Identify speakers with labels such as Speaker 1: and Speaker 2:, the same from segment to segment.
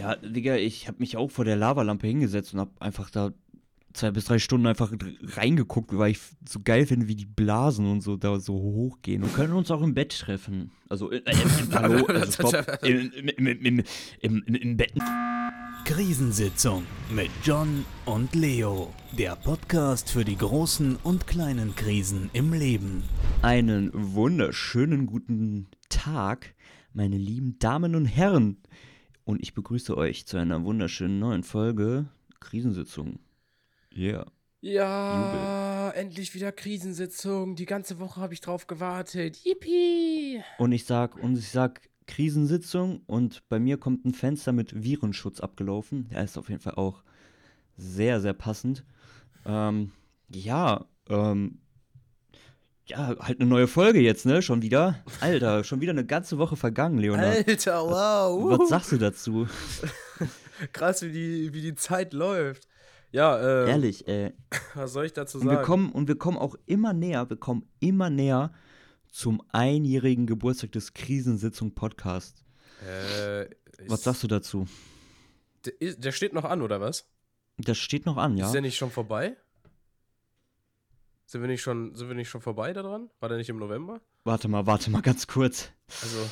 Speaker 1: Ja, Digga, ich habe mich auch vor der Lavalampe hingesetzt und habe einfach da zwei bis drei Stunden einfach reingeguckt, weil ich so geil finde, wie die Blasen und so da so hochgehen. Und können uns auch im Bett treffen. Also, äh, äh, hallo, also stopp, im, im, im, im, im Bett.
Speaker 2: Krisensitzung mit John und Leo. Der Podcast für die großen und kleinen Krisen im Leben.
Speaker 1: Einen wunderschönen guten Tag, meine lieben Damen und Herren. Und ich begrüße euch zu einer wunderschönen neuen Folge Krisensitzung. Yeah.
Speaker 3: Ja, Jubel. endlich wieder Krisensitzung. Die ganze Woche habe ich drauf gewartet. Yippie!
Speaker 1: Und ich sag, und ich sag Krisensitzung und bei mir kommt ein Fenster mit Virenschutz abgelaufen. Der ist auf jeden Fall auch sehr, sehr passend. Ähm, ja, ähm, ja, halt eine neue Folge jetzt, ne? Schon wieder. Alter, schon wieder eine ganze Woche vergangen, Leonard.
Speaker 3: Alter, wow.
Speaker 1: Was sagst du dazu?
Speaker 3: Krass, wie die, wie die Zeit läuft. Ja,
Speaker 1: äh. Ehrlich, ey.
Speaker 3: Was soll ich dazu
Speaker 1: sagen? Und wir, kommen, und wir kommen auch immer näher, wir kommen immer näher zum einjährigen Geburtstag des Krisensitzung Podcasts. Äh, was sagst du dazu?
Speaker 3: Der, der steht noch an, oder was?
Speaker 1: Der steht noch an, ja.
Speaker 3: Ist der nicht schon vorbei? Sind wir nicht schon, sind wir nicht schon vorbei daran? War der nicht im November?
Speaker 1: Warte mal, warte mal ganz kurz.
Speaker 3: Also.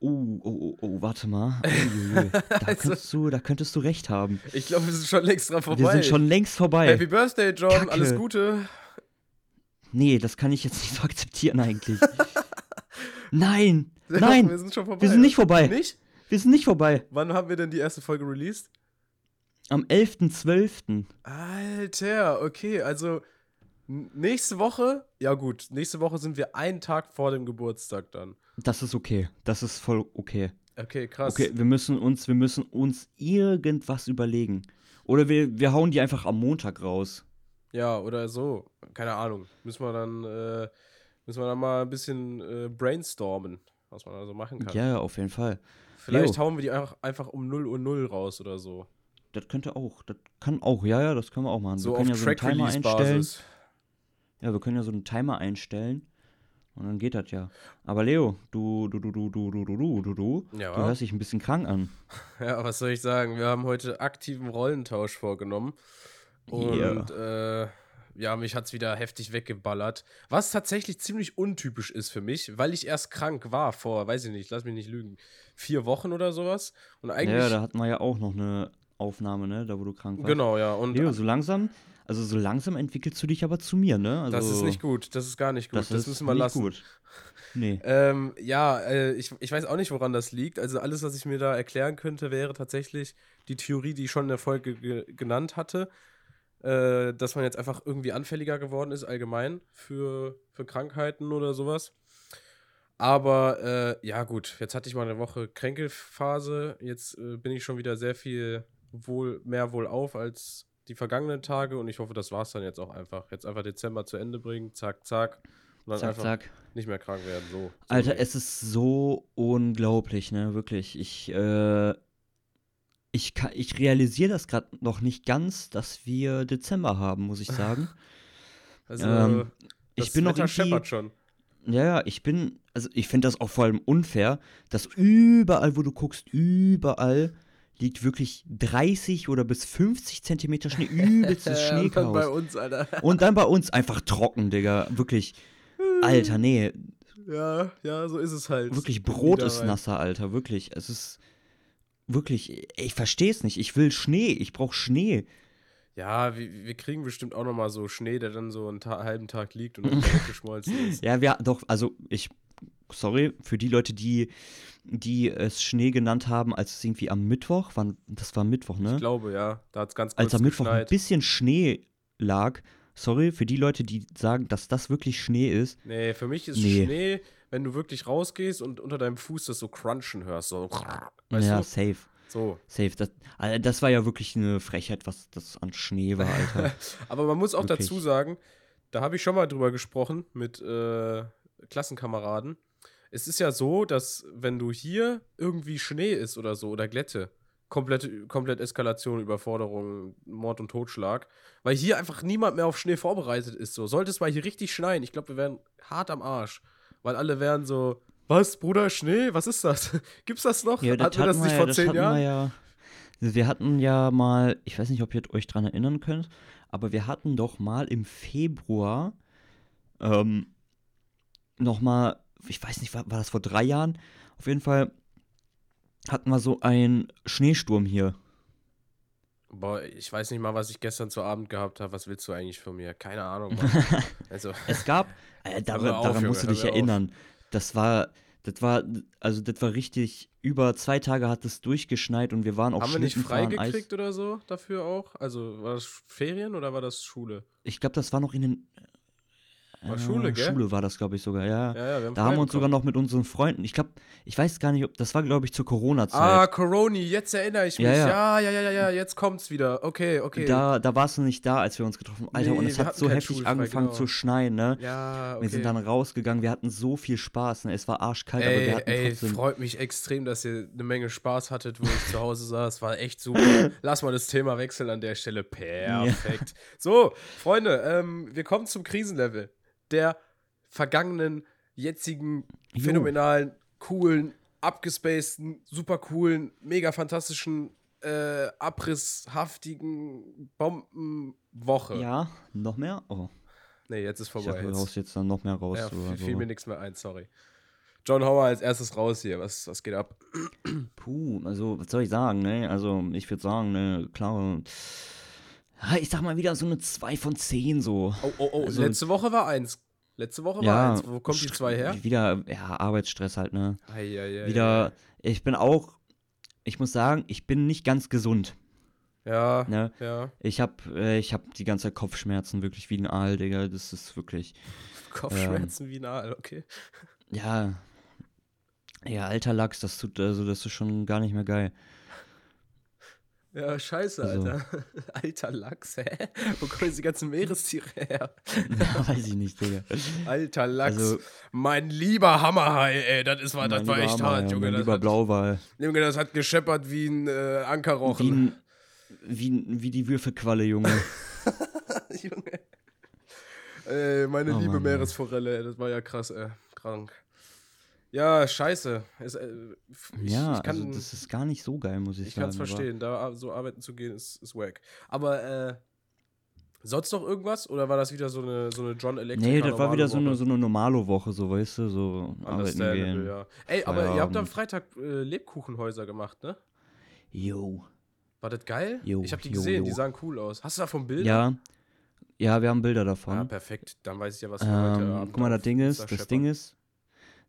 Speaker 1: Oh, oh, oh, oh, warte mal. Uiuiui. Da, also, könntest du, da könntest du recht haben.
Speaker 3: Ich glaube, wir sind schon längst dran vorbei.
Speaker 1: Wir sind schon längst vorbei.
Speaker 3: Happy Birthday, John. Kacke. Alles Gute.
Speaker 1: Nee, das kann ich jetzt nicht so akzeptieren eigentlich. nein, nein.
Speaker 3: Wir sind schon vorbei.
Speaker 1: Wir sind nicht vorbei.
Speaker 3: Nicht?
Speaker 1: Wir sind nicht vorbei.
Speaker 3: Wann haben wir denn die erste Folge released?
Speaker 1: Am 11.12.
Speaker 3: Alter, okay, also nächste Woche, ja gut, nächste Woche sind wir einen Tag vor dem Geburtstag dann.
Speaker 1: Das ist okay. Das ist voll okay.
Speaker 3: Okay, krass.
Speaker 1: Okay, wir müssen uns, wir müssen uns irgendwas überlegen. Oder wir, wir hauen die einfach am Montag raus.
Speaker 3: Ja, oder so. Keine Ahnung. Müssen wir dann, äh, müssen wir dann mal ein bisschen äh, brainstormen, was man da so machen kann.
Speaker 1: Ja, auf jeden Fall.
Speaker 3: Vielleicht jo. hauen wir die einfach, einfach um 0 Uhr 0 raus oder so.
Speaker 1: Das könnte auch, das kann auch, ja, ja, das können wir auch machen. So wir können ja so einen Timer einstellen. Ja, wir können ja so einen Timer einstellen. Und dann geht das ja. Aber Leo, du, du, du, du, du, du, du, du, du, du, ja. du hörst dich ein bisschen krank an.
Speaker 3: Ja, was soll ich sagen? Wir haben heute aktiven Rollentausch vorgenommen. Und yeah. äh, ja, mich hat es wieder heftig weggeballert. Was tatsächlich ziemlich untypisch ist für mich, weil ich erst krank war vor, weiß ich nicht, lass mich nicht lügen, vier Wochen oder sowas. Und eigentlich.
Speaker 1: Ja, da hatten wir ja auch noch eine Aufnahme, ne, da wo du krank warst.
Speaker 3: Genau, ja. Und
Speaker 1: Leo, so langsam, also so langsam entwickelst du dich aber zu mir, ne? Also,
Speaker 3: das ist nicht gut, das ist gar nicht gut. Das, das müssen wir lassen. Gut.
Speaker 1: Nee.
Speaker 3: Ähm, ja, äh, ich, ich weiß auch nicht, woran das liegt. Also alles, was ich mir da erklären könnte, wäre tatsächlich die Theorie, die ich schon in der Folge ge genannt hatte äh, dass man jetzt einfach irgendwie anfälliger geworden ist, allgemein für, für Krankheiten oder sowas. Aber äh, ja, gut, jetzt hatte ich mal eine Woche Kränkelphase. Jetzt äh, bin ich schon wieder sehr viel wohl, mehr wohl auf als die vergangenen Tage und ich hoffe, das war es dann jetzt auch einfach. Jetzt einfach Dezember zu Ende bringen, zack, zack. Und dann
Speaker 1: zack,
Speaker 3: einfach
Speaker 1: zack.
Speaker 3: nicht mehr krank werden. So. so
Speaker 1: Alter, es ist so unglaublich, ne? Wirklich. Ich, äh, ich, ich realisiere das gerade noch nicht ganz, dass wir Dezember haben, muss ich sagen.
Speaker 3: Also, ähm, ich bin Wetter noch scheppert schon.
Speaker 1: Ja, ich bin, also ich finde das auch vor allem unfair, dass überall, wo du guckst, überall liegt wirklich 30 oder bis 50 Zentimeter Schnee, übelstes Schneechaos.
Speaker 3: Und dann bei uns, Alter.
Speaker 1: Und dann bei uns einfach trocken, Digga. Wirklich, Alter, nee.
Speaker 3: Ja, ja, so ist es halt.
Speaker 1: Wirklich, Brot ist nasser, Alter, wirklich. Es ist, Wirklich, ich verstehe es nicht. Ich will Schnee, ich brauche Schnee.
Speaker 3: Ja, wir, wir, kriegen bestimmt auch noch mal so Schnee, der dann so einen Ta halben Tag liegt und dann geschmolzen ist.
Speaker 1: Ja, wir, doch, also ich, sorry, für die Leute, die, die es Schnee genannt haben, als es irgendwie am Mittwoch, wann, das war Mittwoch, ne?
Speaker 3: Ich glaube, ja, da hat es ganz kurz
Speaker 1: Als am Mittwoch
Speaker 3: geschneit.
Speaker 1: ein bisschen Schnee lag, sorry, für die Leute, die sagen, dass das wirklich Schnee ist.
Speaker 3: Nee, für mich ist nee. Schnee wenn du wirklich rausgehst und unter deinem Fuß das so crunchen hörst. So,
Speaker 1: weißt ja, du? safe.
Speaker 3: So.
Speaker 1: Safe. Das, also das war ja wirklich eine Frechheit, was das an Schnee war, Alter.
Speaker 3: Aber man muss auch wirklich. dazu sagen, da habe ich schon mal drüber gesprochen mit äh, Klassenkameraden. Es ist ja so, dass wenn du hier irgendwie Schnee ist oder so oder Glätte, komplett, komplett Eskalation, Überforderung, Mord und Totschlag, weil hier einfach niemand mehr auf Schnee vorbereitet ist. So. Sollte es mal hier richtig schneien, ich glaube, wir wären hart am Arsch weil alle wären so, was, Bruder, Schnee? Was ist das? Gibt's das noch?
Speaker 1: Ja, das hatten wir das nicht vor zehn Jahren? Ja, Wir hatten ja mal, ich weiß nicht, ob ihr euch dran erinnern könnt, aber wir hatten doch mal im Februar ähm, nochmal, ich weiß nicht, war, war das vor drei Jahren? Auf jeden Fall hatten wir so einen Schneesturm hier.
Speaker 3: Boah, ich weiß nicht mal, was ich gestern zu Abend gehabt habe. Was willst du eigentlich von mir? Keine Ahnung. Also,
Speaker 1: Es gab, äh,
Speaker 3: mir auf,
Speaker 1: daran
Speaker 3: Junge,
Speaker 1: musst du dich
Speaker 3: mir auf.
Speaker 1: erinnern. Das war, das war, also das war richtig, über zwei Tage hat es durchgeschneit und wir waren auch
Speaker 3: haben wir nicht freigekriegt oder so dafür auch? Also war das Ferien oder war das Schule?
Speaker 1: Ich glaube, das war noch in den.
Speaker 3: War Schule, gell?
Speaker 1: Schule war das, glaube ich, sogar, ja.
Speaker 3: Ja, ja, haben
Speaker 1: Da haben wir uns sogar noch mit unseren Freunden, ich glaube, ich weiß gar nicht, ob das war, glaube ich, zur Corona-Zeit.
Speaker 3: Ah, Coroni, jetzt erinnere ich mich.
Speaker 1: Ja,
Speaker 3: Ja,
Speaker 1: ja.
Speaker 3: ja, ja, ja, ja, jetzt kommt's wieder. Okay, okay.
Speaker 1: Da, da warst du nicht da, als wir uns getroffen haben. Alter, und
Speaker 3: Nee,
Speaker 1: es
Speaker 3: wir
Speaker 1: hat so heftig
Speaker 3: schulfrei,
Speaker 1: angefangen
Speaker 3: genau.
Speaker 1: zu schneien, ne?
Speaker 3: ja, okay.
Speaker 1: Wir sind dann rausgegangen, wir hatten so viel Spaß, ne? Es war arschkalt, aber
Speaker 3: Ey,
Speaker 1: wir hatten
Speaker 3: ey,
Speaker 1: trotzdem.
Speaker 3: freut mich extrem, dass ihr eine Menge Spaß hattet, wo ich zu Hause saß. War echt super. Lass mal das Thema wechseln an der Stelle. Perfekt. So, Freunde, ähm, wir kommen zum Krisenlevel der vergangenen, jetzigen,
Speaker 1: Jo.
Speaker 3: phänomenalen, coolen, abgespaceden, super coolen, mega fantastischen, äh, abrisshaftigen Bombenwoche.
Speaker 1: Ja, noch mehr? Oh,
Speaker 3: Nee, jetzt ist
Speaker 1: ich
Speaker 3: vorbei. Jetzt-
Speaker 1: haust jetzt dann noch mehr raus.
Speaker 3: ja,
Speaker 1: oder
Speaker 3: fiel
Speaker 1: so.
Speaker 3: mir nichts mehr ein, sorry. John Hauer als erstes raus hier. Was, was geht ab?
Speaker 1: Puh, also, was soll ich sagen, ne? Also, ich würde sagen, ne, klar. Ja, Ich sag mal wieder so eine 2 von 10 so.
Speaker 3: Oh, oh, oh,
Speaker 1: Also-
Speaker 3: letzte Woche war eins. Letzte Woche war
Speaker 1: Ja,
Speaker 3: eins. Wo kommt die
Speaker 1: St-
Speaker 3: zwei her?
Speaker 1: Wieder, ja, Arbeitsstress halt, ne?
Speaker 3: Eieiei.
Speaker 1: Wieder, ich bin auch, ich muss sagen, ich bin nicht ganz gesund,
Speaker 3: Ja,
Speaker 1: ne?
Speaker 3: ja.
Speaker 1: Ich hab, äh, ich hab die ganze Zeit Kopfschmerzen, wirklich wie ein Aal, Digga. Das ist wirklich,
Speaker 3: Kopfschmerzen wie ein Aal, okay.
Speaker 1: ja. Ja, alter Lachs, das tut, also, das ist schon gar nicht mehr geil.
Speaker 3: Ja, scheiße,
Speaker 1: Also-
Speaker 3: Alter. Alter Lachs, hä? Wo kommen diese ganzen Meerestiere her?
Speaker 1: Weiß ich nicht, Digga.
Speaker 3: Alter Lachs.
Speaker 1: Also-
Speaker 3: mein lieber Hammerhai, ey, das, ist, war, das war echt
Speaker 1: Hammer,
Speaker 3: hart, Junge.
Speaker 1: Mein lieber Blauwal.
Speaker 3: Junge, das hat gescheppert wie ein äh,
Speaker 1: Wie,
Speaker 3: Ankerrochen.
Speaker 1: wie, ein- wie die Würfelqualle, Junge.
Speaker 3: Junge. Ey, meine
Speaker 1: Oh,
Speaker 3: liebe
Speaker 1: Mann.
Speaker 3: Meeresforelle, ey, das war ja krass, ey. Krank. Ja, scheiße. Es, äh, ich,
Speaker 1: ja,
Speaker 3: ich kann,
Speaker 1: also das ist gar nicht so geil, muss ich,
Speaker 3: ich
Speaker 1: sagen.
Speaker 3: kann es verstehen. Da so arbeiten zu gehen, ist, ist wack. Aber, äh, sonst noch irgendwas? Oder war das wieder so eine, so eine John Electric?
Speaker 1: Nee, das war wieder so eine, so eine normale Woche, so weißt du, so arbeiten gehen.
Speaker 3: ja. Ey, aber ihr habt am
Speaker 1: Feierabend.
Speaker 3: Freitag äh, Lebkuchenhäuser gemacht, ne?
Speaker 1: Jo.
Speaker 3: War das geil?
Speaker 1: Jo,
Speaker 3: ich hab die
Speaker 1: jo,
Speaker 3: gesehen,
Speaker 1: jo.
Speaker 3: die sahen cool aus. Hast du davon Bilder?
Speaker 1: Ja. Ja, wir haben Bilder davon.
Speaker 3: perfekt. Dann weiß ich ja, was wir heute
Speaker 1: Ähm,
Speaker 3: Abend
Speaker 1: guck mal, das Ding ist, das Ding ist,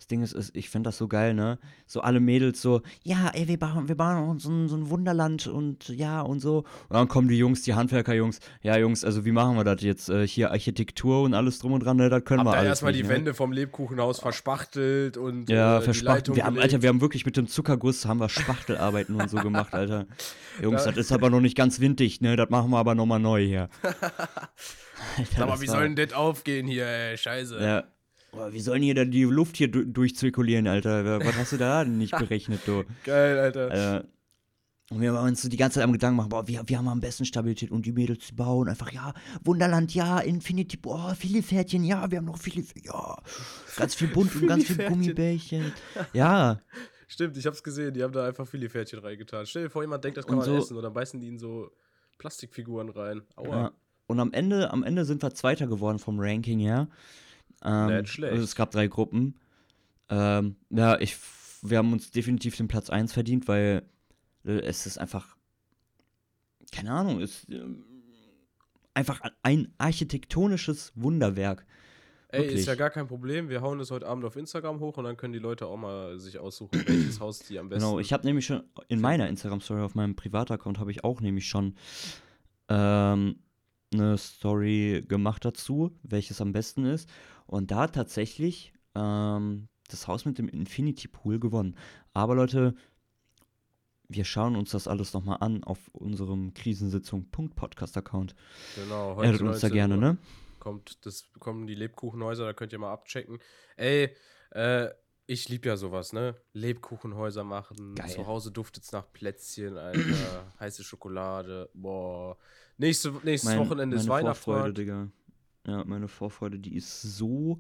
Speaker 1: das Ding ist, ist ich finde das so geil, ne? So alle Mädels so, ja, ey, wir bauen, wir bauen uns so ein, so ein Wunderland und ja und so. Und dann kommen die Jungs, die Handwerker-Jungs, ja Jungs, also wie machen wir das jetzt? Äh, hier Architektur und alles drum und dran, ne? Das können
Speaker 3: Habt
Speaker 1: wir
Speaker 3: ihr
Speaker 1: alles
Speaker 3: erstmal die
Speaker 1: ne?
Speaker 3: Wände vom Lebkuchenhaus verspachtelt und
Speaker 1: Ja,
Speaker 3: äh. Leitung
Speaker 1: Wir haben? Alter, wir haben wirklich mit dem Zuckerguss haben wir Spachtelarbeiten und so gemacht, Alter. Jungs,
Speaker 3: Da-
Speaker 1: das ist aber noch nicht ganz windig, ne? Das machen wir aber nochmal neu hier. Alter,
Speaker 3: Sag mal, wie soll denn das aufgehen hier, ey? Scheiße.
Speaker 1: Ja. Boah, wie soll denn hier da die Luft hier du durchzirkulieren, Alter? Was hast du da denn nicht berechnet, du?
Speaker 3: Geil, Alter.
Speaker 1: Äh, und wir haben uns so die ganze Zeit am Gedanken gemacht, boah, wir, wir haben am besten Stabilität und die Mädels die bauen einfach, ja, Wunderland, ja, Infinity, boah, viele Pferdchen, ja, wir haben noch viele, ja, ganz viel bunt und ganz viel. Gummibärchen. Ja,
Speaker 3: Stimmt, ich hab's gesehen. Die haben da einfach Filipferdchen reingetan. Stell dir vor, jemand denkt, das kann
Speaker 1: Und
Speaker 3: man
Speaker 1: so-
Speaker 3: essen und dann beißen die in so Plastikfiguren rein. Aua.
Speaker 1: ja. Und am Ende, am Ende sind wir Zweiter geworden vom Ranking her. Ähm,
Speaker 3: Nicht schlecht.
Speaker 1: Also es gab drei Gruppen. Ähm, ja, ich, wir haben uns definitiv den Platz 1 verdient, weil äh, es ist einfach, keine Ahnung, ist ähm, einfach ein architektonisches Wunderwerk.
Speaker 3: Ey, ist ja gar kein Problem. Wir hauen das heute Abend auf Instagram hoch und dann können die Leute auch mal sich aussuchen, welches Haus die am besten.
Speaker 1: Genau, ich habe nämlich schon in meiner Instagram-Story auf meinem Privataccount habe ich auch nämlich schon ähm, eine Story gemacht dazu, welches am besten ist. Und da hat tatsächlich ähm, das Haus mit dem Infinity Pool gewonnen. Aber Leute, wir schauen uns das alles nochmal an auf unserem Krisensitzung.podcast-Account.
Speaker 3: Genau,
Speaker 1: Addet uns da
Speaker 3: 19
Speaker 1: gerne,
Speaker 3: Uhr
Speaker 1: ne?
Speaker 3: Kommt, das kommen die Lebkuchenhäuser, da könnt ihr mal abchecken. Ey, äh, ich lieb ja sowas, ne? Lebkuchenhäuser machen.
Speaker 1: Geil.
Speaker 3: Zu Hause duftet's nach Plätzchen, Alter. heiße Schokolade. Boah. Nächste, nächstes
Speaker 1: Mein-
Speaker 3: Wochenende ist
Speaker 1: meine Vorfreude. Digga. Ja, meine Vorfreude, die ist so,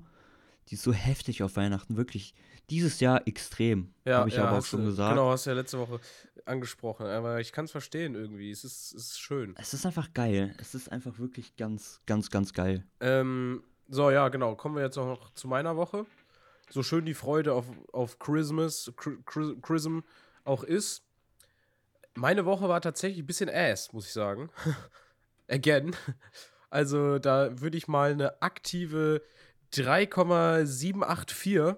Speaker 1: die ist so heftig auf Weihnachten, wirklich. Dieses Jahr extrem,
Speaker 3: Ja,
Speaker 1: habe ich
Speaker 3: ja,
Speaker 1: aber auch schon
Speaker 3: du-
Speaker 1: gesagt.
Speaker 3: Genau, hast du ja letzte Woche angesprochen. Aber ich kann es verstehen irgendwie. Es ist, es ist schön.
Speaker 1: Es ist einfach geil. Es ist einfach wirklich ganz, ganz, ganz geil.
Speaker 3: Ähm, so, ja, genau. Kommen wir jetzt auch noch zu meiner Woche. So schön die Freude auf, auf Christmas, Chri- Chri- Chrism auch ist. Meine Woche war tatsächlich ein bisschen ass, muss ich sagen. Again. Also, da würde ich mal eine aktive 3,784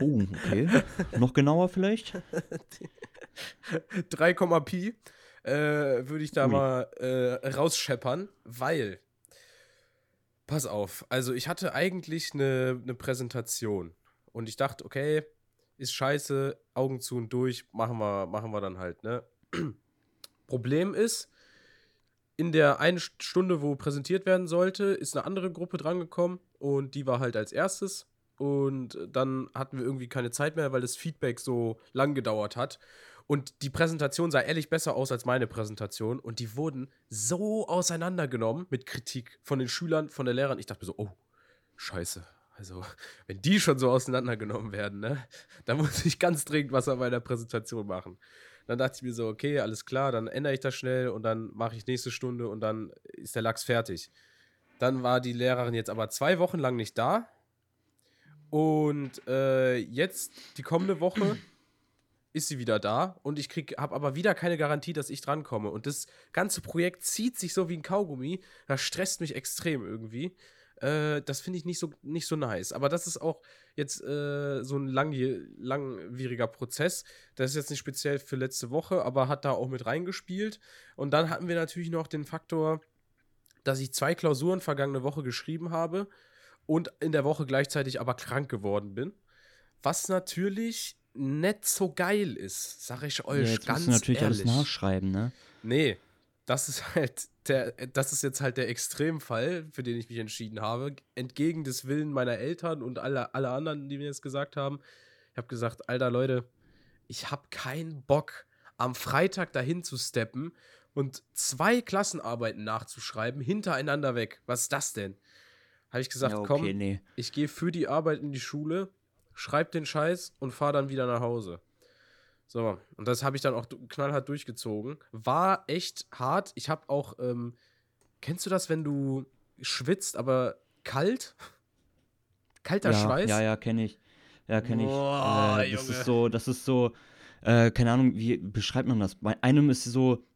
Speaker 1: Oh, okay. Noch genauer vielleicht?
Speaker 3: 3, Pi äh, würde ich da
Speaker 1: Ui.
Speaker 3: mal äh, rausscheppern, weil, pass auf, also ich hatte eigentlich eine, eine Präsentation und ich dachte, okay, ist scheiße, Augen zu und durch, machen wir, machen wir dann halt, ne? Problem ist, in der einen Stunde, wo präsentiert werden sollte, ist eine andere Gruppe drangekommen und die war halt als erstes. Und dann hatten wir irgendwie keine Zeit mehr, weil das Feedback so lang gedauert hat. Und die Präsentation sah ehrlich besser aus als meine Präsentation. Und die wurden so auseinandergenommen mit Kritik von den Schülern, von der Lehrerin. Ich dachte mir so, oh, scheiße. Also, wenn die schon so auseinandergenommen werden, ne, dann muss ich ganz dringend was an meiner Präsentation machen. Dann dachte ich mir so, okay, alles klar, dann ändere ich das schnell und dann mache ich nächste Stunde und dann ist der Lachs fertig. Dann war die Lehrerin jetzt aber zwei Wochen lang nicht da. Und äh, jetzt, die kommende Woche, ist sie wieder da und ich habe aber wieder keine Garantie, dass ich drankomme. Und das ganze Projekt zieht sich so wie ein Kaugummi. Das stresst mich extrem irgendwie. Äh, das finde ich nicht so, nicht so nice. Aber das ist auch jetzt äh, so ein langje- langwieriger Prozess. Das ist jetzt nicht speziell für letzte Woche, aber hat da auch mit reingespielt. Und dann hatten wir natürlich noch den Faktor, dass ich zwei Klausuren vergangene Woche geschrieben habe und in der Woche gleichzeitig aber krank geworden bin. Was natürlich nicht so geil ist, sag ich
Speaker 1: Ja,
Speaker 3: euch
Speaker 1: jetzt
Speaker 3: ganz
Speaker 1: musst du natürlich
Speaker 3: ehrlich.
Speaker 1: alles nachschreiben, ne?
Speaker 3: Nee, das ist halt der, das ist jetzt halt der Extremfall, für den ich mich entschieden habe. Entgegen des Willen meiner Eltern und aller alle anderen, die mir das gesagt haben. Ich habe gesagt, Alter Leute, ich habe keinen Bock, am Freitag dahin zu steppen und zwei Klassenarbeiten nachzuschreiben, hintereinander weg. Was ist das denn? Habe ich gesagt,
Speaker 1: ja, okay,
Speaker 3: komm,
Speaker 1: nee.
Speaker 3: ich gehe für die Arbeit in die Schule, schreib den Scheiß und fahr dann wieder nach Hause. So, und das habe ich dann auch knallhart durchgezogen. War echt hart. Ich habe auch, ähm, kennst du das, wenn du schwitzt, aber kalt? Kalter
Speaker 1: ja,
Speaker 3: Schweiß?
Speaker 1: Ja, ja, kenne ich. Ja, kenne ich.
Speaker 3: Boah,
Speaker 1: äh, das
Speaker 3: Junge.
Speaker 1: ist so, das ist so, äh, keine Ahnung, wie beschreibt man das? Bei einem ist so,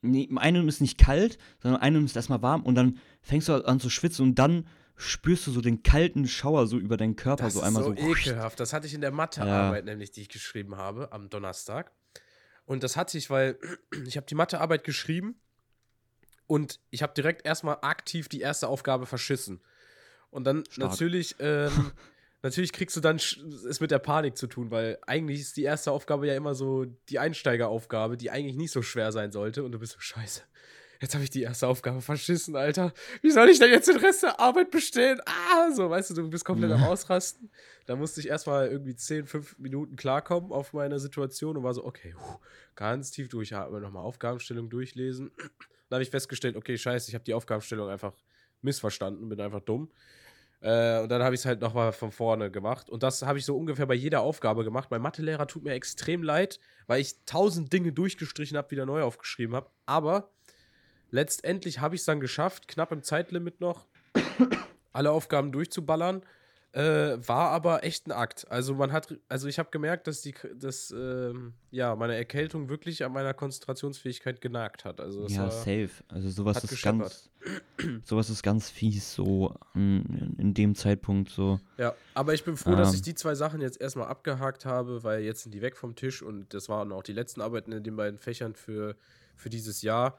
Speaker 1: nee, einem ist nicht kalt, sondern einem ist erstmal warm und dann fängst du an zu schwitzen und dann spürst du so den kalten Schauer so über deinen Körper,
Speaker 3: Das
Speaker 1: so
Speaker 3: ist
Speaker 1: einmal
Speaker 3: so
Speaker 1: so.
Speaker 3: ekelhaft. Das hatte ich in der Mathearbeit nämlich, die ich geschrieben habe am Donnerstag. Und das hatte ich, weil ich habe die Mathearbeit geschrieben und ich habe direkt erstmal aktiv die erste Aufgabe verschissen. Und dann
Speaker 1: Stark.
Speaker 3: natürlich, ähm, natürlich kriegst du dann es mit der Panik zu tun, weil eigentlich ist die erste Aufgabe ja immer so die Einsteigeraufgabe, die eigentlich nicht so schwer sein sollte. Und du bist so, scheiße. Jetzt habe ich die erste Aufgabe verschissen, Alter. Wie soll ich denn jetzt den Rest der Arbeit bestehen? Ah, so, weißt du, du bist komplett am Ausrasten. Da musste ich erstmal irgendwie 10, 5 Minuten klarkommen auf meine Situation und war so, okay, puh, ganz tief durchatmen, nochmal Aufgabenstellung durchlesen. Dann habe ich festgestellt, okay, scheiße, ich habe die Aufgabenstellung einfach missverstanden, bin einfach dumm. Äh, und dann habe ich es halt nochmal von vorne gemacht. Und das habe ich so ungefähr bei jeder Aufgabe gemacht. Mein Mathelehrer tut mir extrem leid, weil ich tausend Dinge durchgestrichen habe, wieder neu aufgeschrieben habe. Aber letztendlich habe ich es dann geschafft, knapp im Zeitlimit noch, alle Aufgaben durchzuballern. Äh, war aber echt ein Akt. Also man hat, also ich habe gemerkt, dass die, dass ähm, ja meine Erkältung wirklich an meiner Konzentrationsfähigkeit genagt hat. Also
Speaker 1: Ja,
Speaker 3: war,
Speaker 1: safe. Also sowas ist ganz, sowas ist ganz fies, so in, in dem Zeitpunkt so.
Speaker 3: Ja, aber ich bin froh, dass
Speaker 1: Ähm.
Speaker 3: ich die zwei Sachen jetzt erstmal abgehakt habe, weil jetzt sind die weg vom Tisch und das waren auch die letzten Arbeiten in den beiden Fächern für, für dieses Jahr.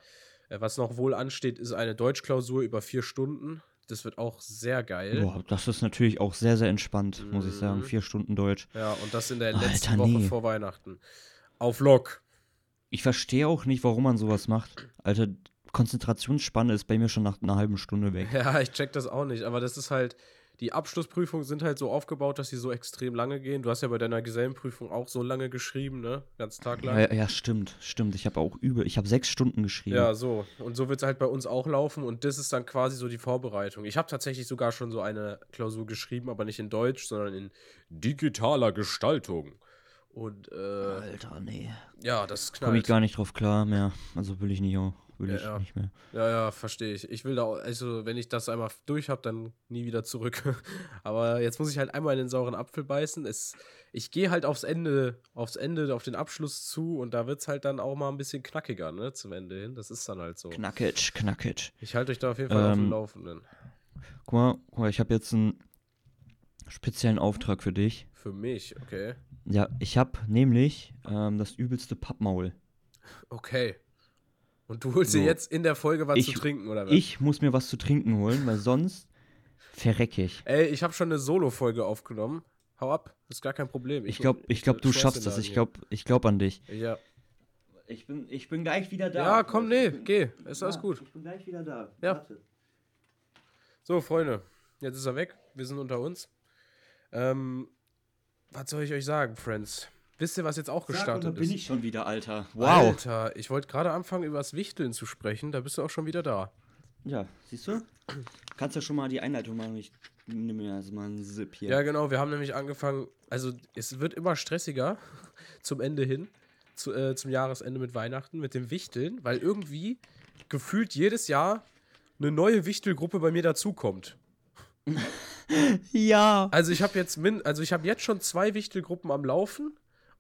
Speaker 3: Äh, Was noch wohl ansteht, ist eine Deutschklausur über vier Stunden. Das wird auch sehr geil.
Speaker 1: Boah, das ist natürlich auch sehr, sehr entspannt, muss ich sagen.
Speaker 3: Mhm.
Speaker 1: Vier Stunden Deutsch.
Speaker 3: Ja, und das in der
Speaker 1: Alter,
Speaker 3: letzten Woche
Speaker 1: nee.
Speaker 3: vor Weihnachten. Auf Lock.
Speaker 1: Ich verstehe auch nicht, warum man sowas macht. Alter, Konzentrationsspanne ist bei mir schon nach einer halben Stunde weg.
Speaker 3: Ja, ich check das auch nicht, aber das ist halt, die Abschlussprüfungen sind halt so aufgebaut, dass sie so extrem lange gehen. Du hast ja bei deiner Gesellenprüfung auch so lange geschrieben, ne? Ganz Tag lang.
Speaker 1: Ja, ja stimmt, stimmt. Ich habe auch über, ich habe sechs Stunden geschrieben.
Speaker 3: Ja, so. Und so wird es halt bei uns auch laufen und das ist dann quasi so die Vorbereitung. Ich habe tatsächlich sogar schon so eine Klausur geschrieben, aber nicht in Deutsch, sondern in digitaler Gestaltung. Und, äh,
Speaker 1: Alter, nee.
Speaker 3: Ja, das
Speaker 1: knallt. Komme ich gar nicht drauf klar mehr. Also will ich nicht auch will
Speaker 3: ja,
Speaker 1: ich
Speaker 3: ja.
Speaker 1: nicht mehr.
Speaker 3: Ja, ja, verstehe ich. Ich will da, also wenn ich das einmal durch habe, dann nie wieder zurück. Aber jetzt muss ich halt einmal in den sauren Apfel beißen. Es, ich gehe halt aufs Ende, aufs Ende, auf den Abschluss zu und da wird es halt dann auch mal ein bisschen knackiger, ne, zum Ende hin. Das ist dann halt so.
Speaker 1: Knackig, knackig.
Speaker 3: Ich halte euch da auf jeden Fall ähm, auf dem ähm, Laufenden.
Speaker 1: Guck mal, guck mal ich habe jetzt einen speziellen Auftrag für dich.
Speaker 3: Für mich, okay.
Speaker 1: Ja, ich habe nämlich ähm, das übelste Pappmaul.
Speaker 3: Okay. Und du holst so. dir jetzt in der Folge was
Speaker 1: ich,
Speaker 3: zu trinken, oder was?
Speaker 1: Ich muss mir was zu trinken holen, weil sonst verrecke ich.
Speaker 3: Ey, ich habe schon eine Solo-Folge aufgenommen. Hau ab, ist gar kein Problem.
Speaker 1: Ich, glaube, ich glaub, du schaffst das. Ich glaube ich glaub an dich.
Speaker 3: Ja.
Speaker 1: Ich bin, ich bin gleich wieder da.
Speaker 3: Ja, komm, nee, geh. Ist alles gut.
Speaker 1: Ich bin gleich wieder da.
Speaker 3: Ja. Warte. So, Freunde, jetzt ist er weg. Wir sind unter uns. Ähm, was soll ich euch sagen, Friends? Wisst ihr, was jetzt auch gestartet Sag,
Speaker 1: ist? bin ich schon wieder, Alter.
Speaker 3: Wow. Alter, ich wollte gerade anfangen, über das Wichteln zu sprechen. Da bist du auch schon wieder da.
Speaker 1: Ja, siehst du? Kannst ja schon mal die Einleitung machen. Ich nehme mir also mal einen Sip hier.
Speaker 3: Ja, genau. Wir haben nämlich angefangen. Also, es wird immer stressiger zum Ende hin. Zu, äh, zum Jahresende mit Weihnachten, mit dem Wichteln, weil irgendwie gefühlt jedes Jahr eine neue Wichtelgruppe bei mir dazukommt.
Speaker 1: ja.
Speaker 3: Also ich habe jetzt min also ich habe jetzt schon zwei Wichtelgruppen am Laufen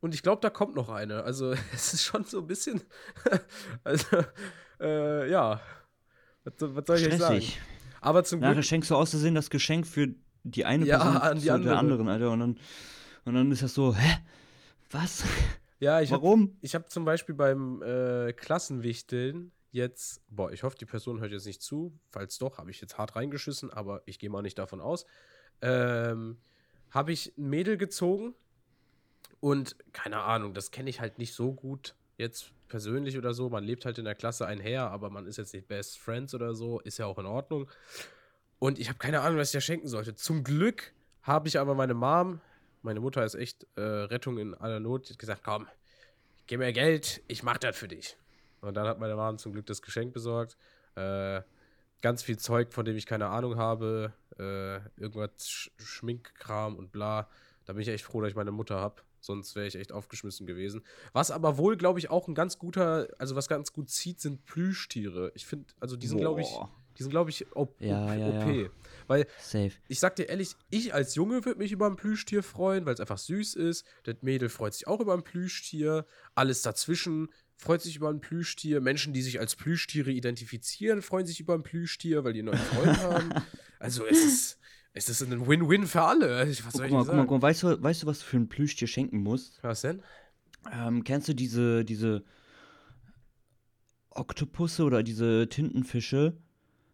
Speaker 3: und ich glaube, da kommt noch eine. Also es ist schon so ein bisschen. also, äh, ja. Was, was soll ich Stressig. sagen? Aber zum
Speaker 1: Glück. Nachher schenkst du auszusehen das Geschenk für die eine
Speaker 3: ja,
Speaker 1: Person
Speaker 3: an die andere.
Speaker 1: der anderen, Alter. Und dann, und dann ist das so, hä? Was?
Speaker 3: Ja, ich
Speaker 1: Warum?
Speaker 3: Hab, ich habe zum Beispiel beim äh, Klassenwichteln jetzt, boah, ich hoffe, die Person hört jetzt nicht zu. Falls doch, habe ich jetzt hart reingeschissen, aber ich gehe mal nicht davon aus. Ähm, habe ich ein Mädel gezogen, und keine Ahnung, das kenne ich halt nicht so gut jetzt persönlich oder so. Man lebt halt in der Klasse einher, aber man ist jetzt nicht Best Friends oder so. Ist ja auch in Ordnung. Und ich habe keine Ahnung, was ich da schenken sollte. Zum Glück habe ich aber meine Mom, meine Mutter ist echt äh, Rettung in aller Not, die hat gesagt, komm, gib mir Geld, ich mach das für dich. Und dann hat meine Mom zum Glück das Geschenk besorgt. Äh, ganz viel Zeug, von dem ich keine Ahnung habe. Äh, irgendwas Sch Schminkkram und bla. Da bin ich echt froh, dass ich meine Mutter habe. Sonst wäre ich echt aufgeschmissen gewesen. Was aber wohl, glaube ich, auch ein ganz guter, also was ganz gut zieht, sind Plüschtiere. Ich finde, also die sind, glaube ich, die sind, glaube ich, OP.
Speaker 1: Ja, ja,
Speaker 3: ja. Weil,
Speaker 1: Safe.
Speaker 3: ich sag dir ehrlich, ich als Junge würde mich über ein Plüschtier freuen, weil es einfach süß ist. Das Mädel freut sich auch über ein Plüschtier. Alles dazwischen freut sich über ein Plüschtier. Menschen, die sich als Plüschtiere identifizieren, freuen sich über ein Plüschtier, weil die einen neuen Freund haben. Also es ist, es ist ein Win-Win für alle. Was soll
Speaker 1: guck, mal, guck mal, guck mal, weißt du, weißt du, was du für ein Plüschtier schenken musst?
Speaker 3: Was denn?
Speaker 1: Ähm, kennst du diese, diese Oktopusse oder diese Tintenfische?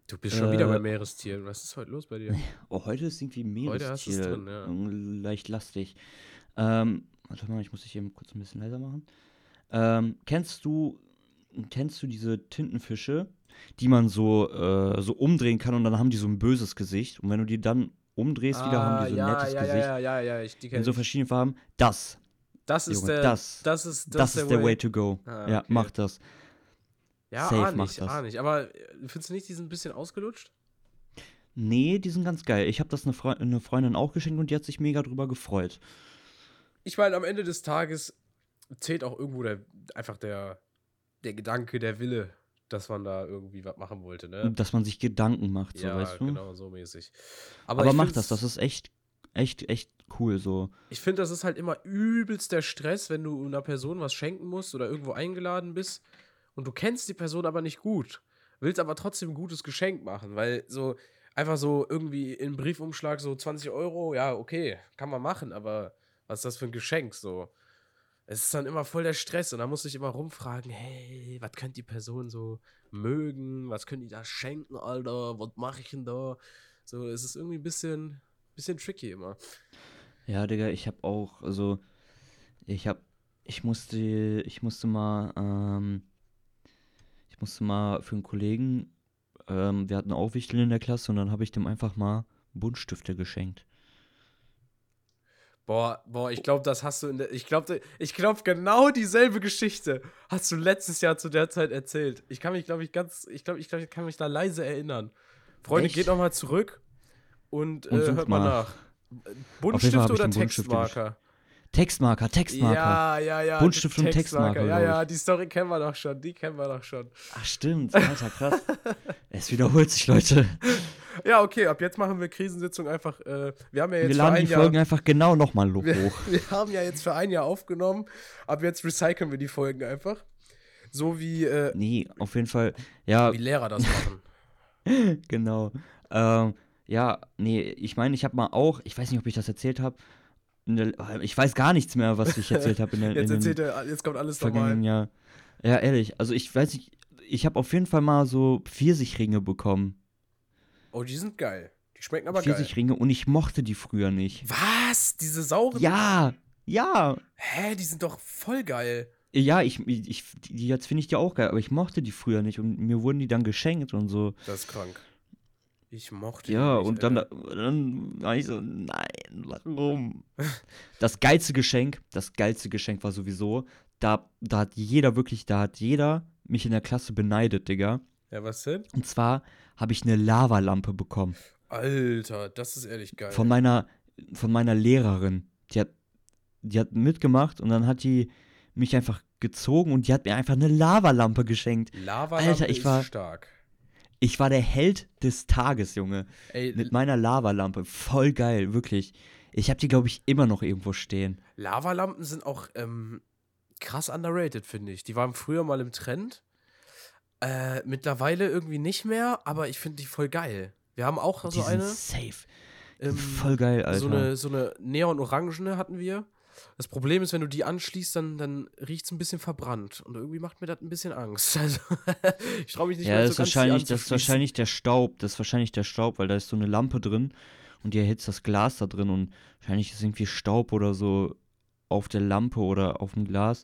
Speaker 3: Du bist schon äh, wieder bei Meerestieren. Was ist heute los bei dir?
Speaker 1: Oh, heute ist irgendwie Meerestier.
Speaker 3: Heute hast du es drin, ja.
Speaker 1: Leicht lastig. Ähm, warte mal, ich muss dich eben kurz ein bisschen leiser machen. Ähm, kennst du, kennst du diese Tintenfische? Die man so, äh, so umdrehen kann und dann haben die so ein böses Gesicht. Und wenn du die dann umdrehst, ah, wieder haben die so ein
Speaker 3: ja,
Speaker 1: nettes
Speaker 3: ja,
Speaker 1: Gesicht.
Speaker 3: Ja, ja, ja, ja, ich, die
Speaker 1: In so verschiedenen Farben. Das.
Speaker 3: Das ist
Speaker 1: Junge,
Speaker 3: der.
Speaker 1: Das,
Speaker 3: das ist,
Speaker 1: das, das ist der way. way. to go. Ah, okay. Ja, mach das.
Speaker 3: Ja, Safe, ah, nicht, ah, nicht. Aber äh, findest du nicht, die sind ein bisschen ausgelutscht?
Speaker 1: Nee, die sind ganz geil. Ich habe das eine, Fre eine Freundin auch geschenkt und die hat sich mega drüber gefreut.
Speaker 3: Ich meine, am Ende des Tages zählt auch irgendwo der, einfach der, der Gedanke, der Wille dass man da irgendwie was machen wollte, ne?
Speaker 1: Dass man sich Gedanken macht, so
Speaker 3: ja,
Speaker 1: weißt du?
Speaker 3: genau, so mäßig.
Speaker 1: Aber, Aber mach das, das ist echt, echt, echt cool so.
Speaker 3: Ich finde, das ist halt immer übelst der Stress, wenn du einer Person was schenken musst oder irgendwo eingeladen bist und du kennst die Person aber nicht gut, willst aber trotzdem ein gutes Geschenk machen, weil so einfach so irgendwie in Briefumschlag so 20 Euro, ja, okay, kann man machen, aber was ist das für ein Geschenk so? Es ist dann immer voll der Stress und da muss ich immer rumfragen, hey, was könnte die Person so mögen, was können die da schenken, Alter, was mache ich denn da? So, es ist irgendwie ein bisschen, bisschen tricky immer.
Speaker 1: Ja, Digga, ich habe auch, also, ich habe, ich musste, ich musste mal, ähm, ich musste mal für einen Kollegen, ähm, wir hatten auch Wichtel in der Klasse und dann habe ich dem einfach mal Buntstifte geschenkt.
Speaker 3: Boah, boah, ich glaube, das hast du in der. Ich glaube, ich glaube, genau dieselbe Geschichte hast du letztes Jahr zu der Zeit erzählt. Ich kann mich, glaube ich, ganz. Ich glaube, ich, glaub, ich kann mich da leise erinnern. Freunde,
Speaker 1: Echt?
Speaker 3: geht nochmal zurück und,
Speaker 1: Und
Speaker 3: äh, hört mal nach.
Speaker 1: Hab ich
Speaker 3: oder Textmarker?
Speaker 1: Textmarker, Textmarker.
Speaker 3: Ja, ja, ja.
Speaker 1: Buntstift und Textmarker,
Speaker 3: Ja, ja, die Story kennen wir doch schon. Die kennen wir doch schon.
Speaker 1: Ach, stimmt. Alter, krass. es wiederholt sich, Leute.
Speaker 3: Ja, okay, ab jetzt machen wir Krisensitzung einfach. Äh, wir haben ja jetzt
Speaker 1: Wir
Speaker 3: für
Speaker 1: laden
Speaker 3: ein
Speaker 1: die
Speaker 3: Jahr.
Speaker 1: Folgen einfach genau nochmal hoch.
Speaker 3: wir, wir haben ja jetzt für ein Jahr aufgenommen. Ab jetzt recyceln wir die Folgen einfach. So wie, äh,
Speaker 1: Nee, auf jeden Fall. Ja,
Speaker 3: wie Lehrer das machen.
Speaker 1: genau. Ähm, ja, nee, ich meine, ich habe mal auch, ich weiß nicht, ob ich das erzählt habe. Ich weiß gar nichts mehr, was ich erzählt habe in, der-
Speaker 3: Jetzt erzählt er, jetzt kommt alles
Speaker 1: vergangenen. Jahr. Ja, ehrlich, also ich weiß nicht, ich habe auf jeden Fall mal so Pfirsichringe bekommen.
Speaker 3: Oh, die sind geil. Die schmecken aber geil.
Speaker 1: Pfirsichringe und ich mochte die früher nicht.
Speaker 3: Was? Diese sauren?
Speaker 1: Ja, ja.
Speaker 3: Hä, die sind doch voll geil.
Speaker 1: Ja, ich, ich, die jetzt finde ich die auch geil, aber ich mochte die früher nicht und mir wurden die dann geschenkt und so.
Speaker 3: Das ist krank. Ich mochte
Speaker 1: Ja,
Speaker 3: nicht,
Speaker 1: und dann, dann war ich so, nein, warum? Das geilste Geschenk, das geilste Geschenk war sowieso, da, da hat jeder wirklich, da hat jeder mich in der Klasse beneidet, Digga.
Speaker 3: Ja, was denn?
Speaker 1: Und zwar habe ich eine Lavalampe bekommen
Speaker 3: Alter, das ist ehrlich geil.
Speaker 1: von meiner, von meiner Lehrerin. Die hat, die hat mitgemacht und dann hat die mich einfach gezogen und die hat mir einfach eine Lavalampe geschenkt.
Speaker 3: Lava
Speaker 1: Alter, ich war-
Speaker 3: stark.
Speaker 1: Ich war der Held des Tages, Junge.
Speaker 3: Ey,
Speaker 1: Mit meiner Lavalampe. Voll geil, wirklich. Ich habe die, glaube ich, immer noch irgendwo stehen.
Speaker 3: Lavalampen sind auch ähm, krass underrated, finde ich. Die waren früher mal im Trend. Äh, mittlerweile irgendwie nicht mehr, aber ich finde die voll geil. Wir haben auch
Speaker 1: die
Speaker 3: so eine.
Speaker 1: safe.
Speaker 3: ähm,
Speaker 1: Voll geil, Alter.
Speaker 3: so eine, so eine Neon-Orangene hatten wir. Das Problem ist, wenn du die anschließt, dann, dann riecht es ein bisschen verbrannt. Und irgendwie macht mir das ein bisschen Angst. Also, ich traue mich nicht
Speaker 1: ja,
Speaker 3: mehr
Speaker 1: das
Speaker 3: so
Speaker 1: ist,
Speaker 3: ganz,
Speaker 1: wahrscheinlich, das ist wahrscheinlich der Staub. Das ist wahrscheinlich der Staub, weil da ist so eine Lampe drin und die erhitzt das Glas da drin und wahrscheinlich ist irgendwie Staub oder so auf der Lampe oder auf dem Glas.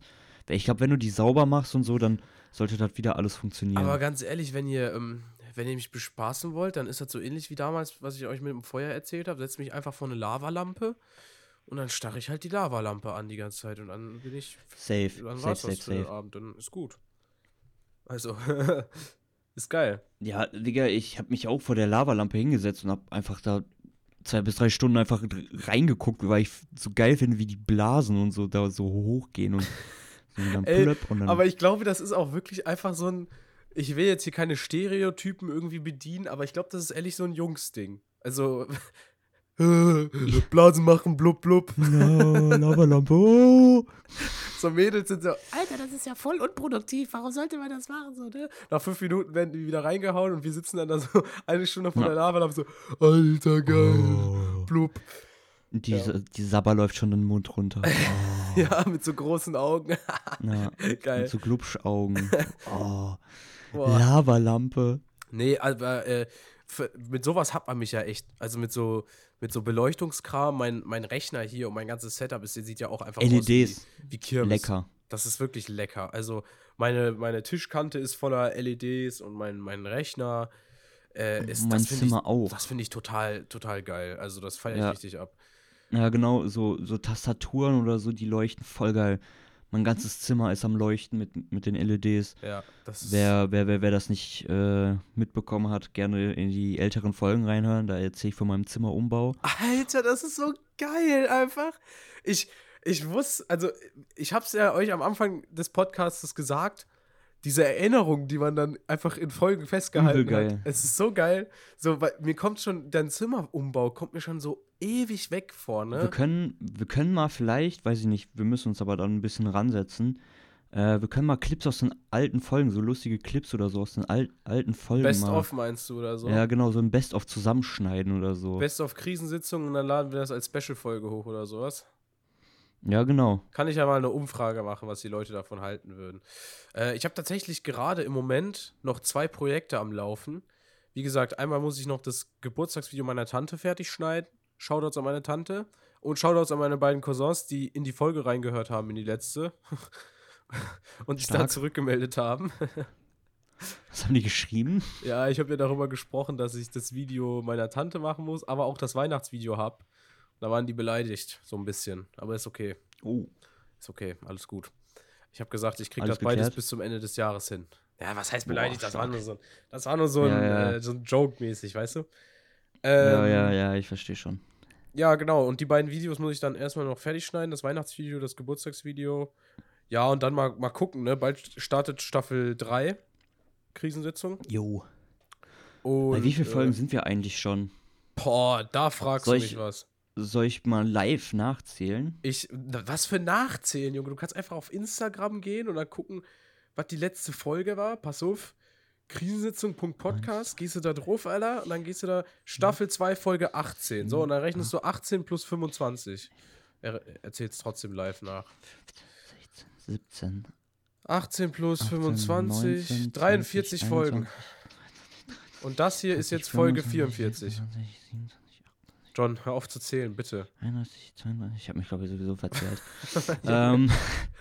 Speaker 1: Ich glaube, wenn du die sauber machst und so, dann sollte das wieder alles funktionieren.
Speaker 3: Aber ganz ehrlich, wenn ihr, ähm, wenn ihr mich bespaßen wollt, dann ist das so ähnlich wie damals, was ich euch mit dem Feuer erzählt habe. Setzt mich einfach vor eine Lavalampe und dann starre ich halt die Lavalampe an die ganze Zeit und dann bin ich,
Speaker 1: safe,
Speaker 3: dann
Speaker 1: safe, safe, safe.
Speaker 3: Abend, dann ist gut. Also, ist geil.
Speaker 1: Ja, Digga, ich habe mich auch vor der Lavalampe hingesetzt und habe einfach da zwei bis drei Stunden einfach reingeguckt, weil ich so geil finde, wie die Blasen und so da so hochgehen und so dann plöpp und dann
Speaker 3: Aber ich glaube, das ist auch wirklich einfach so ein. Ich will jetzt hier keine Stereotypen irgendwie bedienen, aber ich glaube, das ist ehrlich so ein Jungsding. Also. Blasen machen, blub, blub.
Speaker 1: Ja, Lavalampe. Oh.
Speaker 3: So Mädels sind so, Alter, das ist ja voll unproduktiv, warum sollte man das machen? So, ne? Nach fünf Minuten werden die wieder reingehauen und wir sitzen dann da so eine Stunde vor
Speaker 1: Ja.
Speaker 3: der Lava und haben so, Alter, geil,
Speaker 1: Oh.
Speaker 3: blub.
Speaker 1: Die, die Sabber läuft schon den Mund runter. Oh.
Speaker 3: Ja, mit so großen Augen.
Speaker 1: Ja,
Speaker 3: geil.
Speaker 1: mit so Glubschaugen. Oh. Lavalampe.
Speaker 3: Nee, aber äh, für, mit sowas hat man mich ja echt. Also mit so, mit so Beleuchtungskram, mein, mein Rechner hier und mein ganzes Setup ist, sieht ja auch einfach aus wie,
Speaker 1: LEDs.
Speaker 3: wie Kirmes.
Speaker 1: Lecker.
Speaker 3: Das ist wirklich lecker. Also meine, meine Tischkante ist voller LEDs und mein, mein Rechner äh, ist
Speaker 1: Mein
Speaker 3: das
Speaker 1: Zimmer
Speaker 3: ich,
Speaker 1: auch.
Speaker 3: Das finde ich total, total geil. Also das feiere ich
Speaker 1: Ja.
Speaker 3: richtig ab.
Speaker 1: Ja, genau, so, so Tastaturen oder so, die leuchten voll geil. Mein ganzes Zimmer ist am Leuchten mit, mit den LEDs.
Speaker 3: Ja, das.
Speaker 1: Wer, wer, wer, wer das nicht äh, mitbekommen hat, gerne in die älteren Folgen reinhören. Da erzähle ich von meinem Zimmerumbau.
Speaker 3: Alter, das ist so geil einfach. Ich, ich wusste, also ich hab's ja euch am Anfang des Podcasts gesagt, diese Erinnerung, die man dann einfach in Folgen festgehalten hat. Es ist so geil. So, weil mir kommt schon, dein Zimmerumbau kommt mir schon so ewig weg vor,
Speaker 1: Wir
Speaker 3: ne?
Speaker 1: können, wir können mal vielleicht, weiß ich nicht, wir müssen uns aber dann ein bisschen ransetzen. Äh, wir können mal Clips aus den alten Folgen, so lustige Clips oder so aus den al alten Folgen
Speaker 3: Best
Speaker 1: mal.
Speaker 3: of meinst du oder so?
Speaker 1: Ja, genau, so ein Best-of zusammenschneiden oder so.
Speaker 3: Best of Krisensitzung und dann laden wir das als Special-Folge hoch oder sowas.
Speaker 1: Ja, genau.
Speaker 3: Kann ich ja mal eine Umfrage machen, was die Leute davon halten würden. Äh, ich habe tatsächlich gerade im Moment noch zwei Projekte am Laufen. Wie gesagt, einmal muss ich noch das Geburtstagsvideo meiner Tante fertig schneiden. Shoutouts an meine Tante. Und Shoutouts an meine beiden Cousins, die in die Folge reingehört haben, in die letzte. und sich da zurückgemeldet haben.
Speaker 1: Was haben die geschrieben?
Speaker 3: Ja, ich habe ja darüber gesprochen, dass ich das Video meiner Tante machen muss, aber auch das Weihnachtsvideo habe. Da waren die beleidigt, so ein bisschen. Aber ist okay.
Speaker 1: Oh.
Speaker 3: Ist okay, alles gut. Ich habe gesagt, ich kriege das beides
Speaker 1: geklärt?
Speaker 3: bis zum Ende des Jahres hin. Ja, was heißt
Speaker 1: Boah,
Speaker 3: beleidigt? das, war nur so, ein- das war nur so ein,
Speaker 1: Ja, ja.
Speaker 3: Äh, so ein Joke-mäßig, weißt du?
Speaker 1: ja,
Speaker 3: Ähm,
Speaker 1: ja, ja, ich verstehe schon.
Speaker 3: Ja, genau. Und die beiden Videos muss ich dann erstmal noch fertig schneiden. Das Weihnachtsvideo, das Geburtstagsvideo. Ja, und dann mal, mal gucken, ne? Bald startet Staffel 3. Krisensitzung.
Speaker 1: Jo.
Speaker 3: Und,
Speaker 1: Bei wie vielen Folgen
Speaker 3: Äh,
Speaker 1: sind wir eigentlich schon?
Speaker 3: boah, da fragst
Speaker 1: Soll
Speaker 3: du
Speaker 1: ich-
Speaker 3: mich was.
Speaker 1: Soll ich mal live nachzählen?
Speaker 3: Ich, was für Nachzählen, Junge. Du kannst einfach auf Instagram gehen und dann gucken, was die letzte Folge war. Pass auf. Krisensitzung.podcast, gehst du da drauf, Alter, und dann gehst du da Staffel 2, Folge 18. So, und dann rechnest du 18 plus 25. Er erzähl's trotzdem live nach.
Speaker 1: 16, 17,
Speaker 3: 18 plus
Speaker 1: 18,
Speaker 3: 25,
Speaker 1: 19,
Speaker 3: 43
Speaker 1: 20,
Speaker 3: Folgen.
Speaker 1: 21,
Speaker 3: Und das hier ist
Speaker 1: 20,
Speaker 3: jetzt Folge
Speaker 1: 25,
Speaker 3: 44.
Speaker 1: 26, 27,
Speaker 3: John, hör auf zu zählen, bitte.
Speaker 1: 31, 32. Ich habe mich, glaube ich, sowieso verzählt. ähm,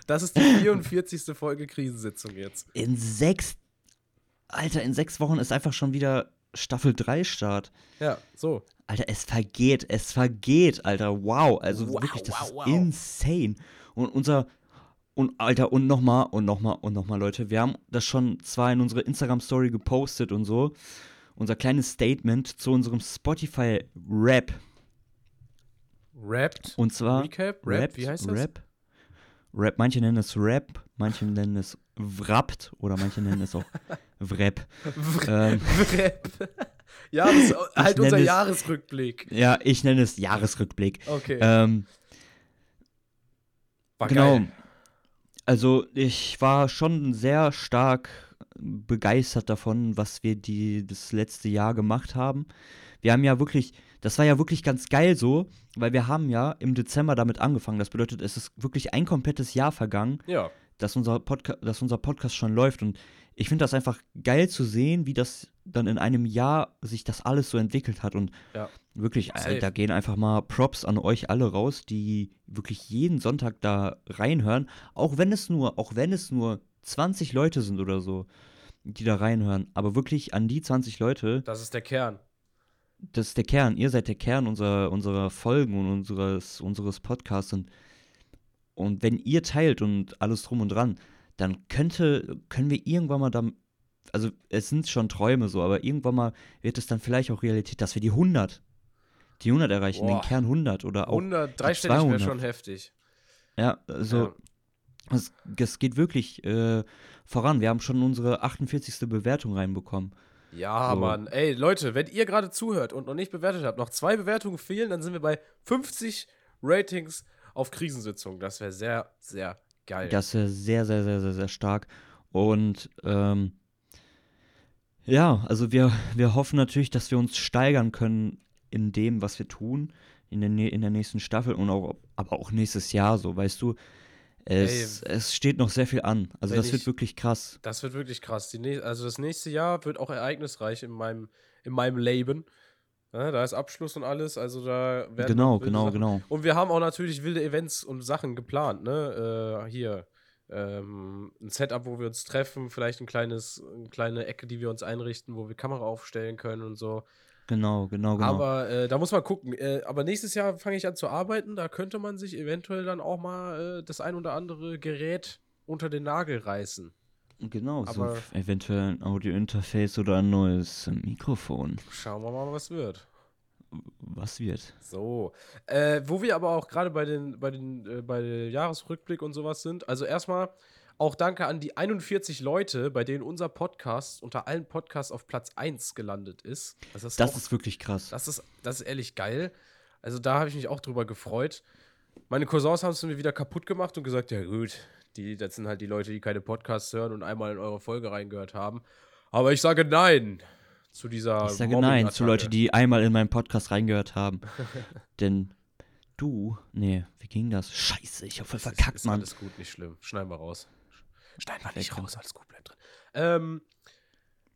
Speaker 3: Das ist die 44. Folge Krisensitzung jetzt.
Speaker 1: in sechs. Alter, in sechs Wochen ist einfach schon wieder Staffel 3 Start.
Speaker 3: Ja, so.
Speaker 1: Alter, es vergeht, es vergeht, Alter. Wow. Also
Speaker 3: Wow,
Speaker 1: wirklich, das
Speaker 3: wow,
Speaker 1: ist
Speaker 3: wow.
Speaker 1: insane. Und unser. Und Alter, und nochmal, und nochmal, und nochmal, Leute. Wir haben das schon zwar in unsere Instagram-Story gepostet und so. Unser kleines Statement zu unserem Spotify-Rap.
Speaker 3: Rapped.
Speaker 1: Und zwar.
Speaker 3: Recap? Rap?
Speaker 1: Rap,
Speaker 3: Wie heißt das?
Speaker 1: Rap. Rap, manche nennen es Rap, manche nennen es Wrapt oder manche nennen es auch Wrap. ähm,
Speaker 3: Rap. ja, das ist halt unser
Speaker 1: es-
Speaker 3: Jahresrückblick.
Speaker 1: ja, ich nenne es Jahresrückblick.
Speaker 3: Okay.
Speaker 1: Ähm,
Speaker 3: War
Speaker 1: genau.
Speaker 3: geil.
Speaker 1: Also ich war schon sehr stark begeistert davon, was wir die, das letzte Jahr gemacht haben. Wir haben ja wirklich, das war ja wirklich ganz geil so, weil wir haben ja im Dezember damit angefangen. Das bedeutet, es ist wirklich ein komplettes Jahr vergangen,
Speaker 3: Ja.
Speaker 1: dass unser, Podca dass unser Podcast schon läuft. Und ich finde das einfach geil zu sehen, wie das dann in einem Jahr sich das alles so entwickelt hat. Und
Speaker 3: Ja.
Speaker 1: Wirklich,
Speaker 3: Safe.
Speaker 1: äh, da gehen einfach mal Props an euch alle raus, die wirklich jeden Sonntag da reinhören. Auch wenn es nur, auch wenn es nur 20 Leute sind oder so, die da reinhören. Aber wirklich an die 20 Leute,
Speaker 3: Das ist der Kern.
Speaker 1: das ist der Kern. Ihr seid der Kern unserer, unserer Folgen und unseres, unseres Podcasts. Und, und wenn ihr teilt und alles drum und dran, dann könnte, können wir irgendwann mal dann, also es sind schon Träume so, aber irgendwann mal wird es dann vielleicht auch Realität, dass wir die 100, die 100 erreichen,
Speaker 3: Boah.
Speaker 1: den Kern 100 oder auch,
Speaker 3: 100, dreistellig wäre
Speaker 1: 200.
Speaker 3: schon heftig.
Speaker 1: ja, also
Speaker 3: Ja.
Speaker 1: es, es geht wirklich äh, voran. Wir haben schon unsere 48. Bewertung reinbekommen.
Speaker 3: Ja,
Speaker 1: So.
Speaker 3: Mann. Ey, Leute, wenn ihr gerade zuhört und noch nicht bewertet habt, noch zwei Bewertungen fehlen, dann sind wir bei 50 Ratings auf Krisensitzung. Das wäre sehr, sehr geil.
Speaker 1: Das ist sehr, sehr, sehr, sehr, sehr stark. Und ähm, ja, also wir, wir hoffen natürlich, dass wir uns steigern können in dem, was wir tun, in der, in der nächsten Staffel und auch, aber auch nächstes Jahr so, weißt du. Es, es steht noch sehr viel an. Also das wird
Speaker 3: ich-
Speaker 1: wirklich krass.
Speaker 3: Das wird wirklich krass. Die also das nächste Jahr wird auch ereignisreich in meinem, in meinem Leben. Ja, da ist Abschluss und alles, also da werden
Speaker 1: Genau, genau,
Speaker 3: Sachen-
Speaker 1: genau.
Speaker 3: Und wir haben auch natürlich wilde Events und Sachen geplant, ne? Äh, hier ähm, ein Setup, wo wir uns treffen, vielleicht ein kleines, eine kleine Ecke, die wir uns einrichten, wo wir Kamera aufstellen können und so.
Speaker 1: Genau, genau, genau.
Speaker 3: Aber äh, da muss man gucken. Äh, aber nächstes Jahr fange ich an zu arbeiten. Da könnte man sich eventuell dann auch mal äh, das ein oder andere Gerät unter den Nagel reißen.
Speaker 1: genau, so
Speaker 3: aber-
Speaker 1: eventuell ein Audio-Interface oder ein neues Mikrofon.
Speaker 3: Schauen wir mal, was wird.
Speaker 1: Was wird?
Speaker 3: So. Äh, wo wir aber auch gerade bei den, bei den, äh, bei Jahresrückblick und sowas sind. Also erstmal auch danke an die 41 Leute, bei denen unser Podcast unter allen Podcasts auf Platz 1 gelandet ist. Das ist,
Speaker 1: Das
Speaker 3: auch,
Speaker 1: ist wirklich krass.
Speaker 3: das ist, das ist ehrlich geil. Also da habe ich mich auch drüber gefreut. Meine Cousins haben es mir wieder kaputt gemacht und gesagt, ja gut, die, das sind halt die Leute, die keine Podcasts hören und einmal in eure Folge reingehört haben. Aber ich sage nein zu dieser
Speaker 1: Ich sage nein zu. Leuten, die einmal in meinen Podcast reingehört haben. Denn du, nee, wie ging das? Scheiße, ich hoffe,
Speaker 3: Das ist-
Speaker 1: verkackt,
Speaker 3: ist
Speaker 1: Mann.
Speaker 3: Alles gut, nicht schlimm. Schneiden wir raus. Schneiden wir nicht raus, alles gut, bleibt drin. Ähm,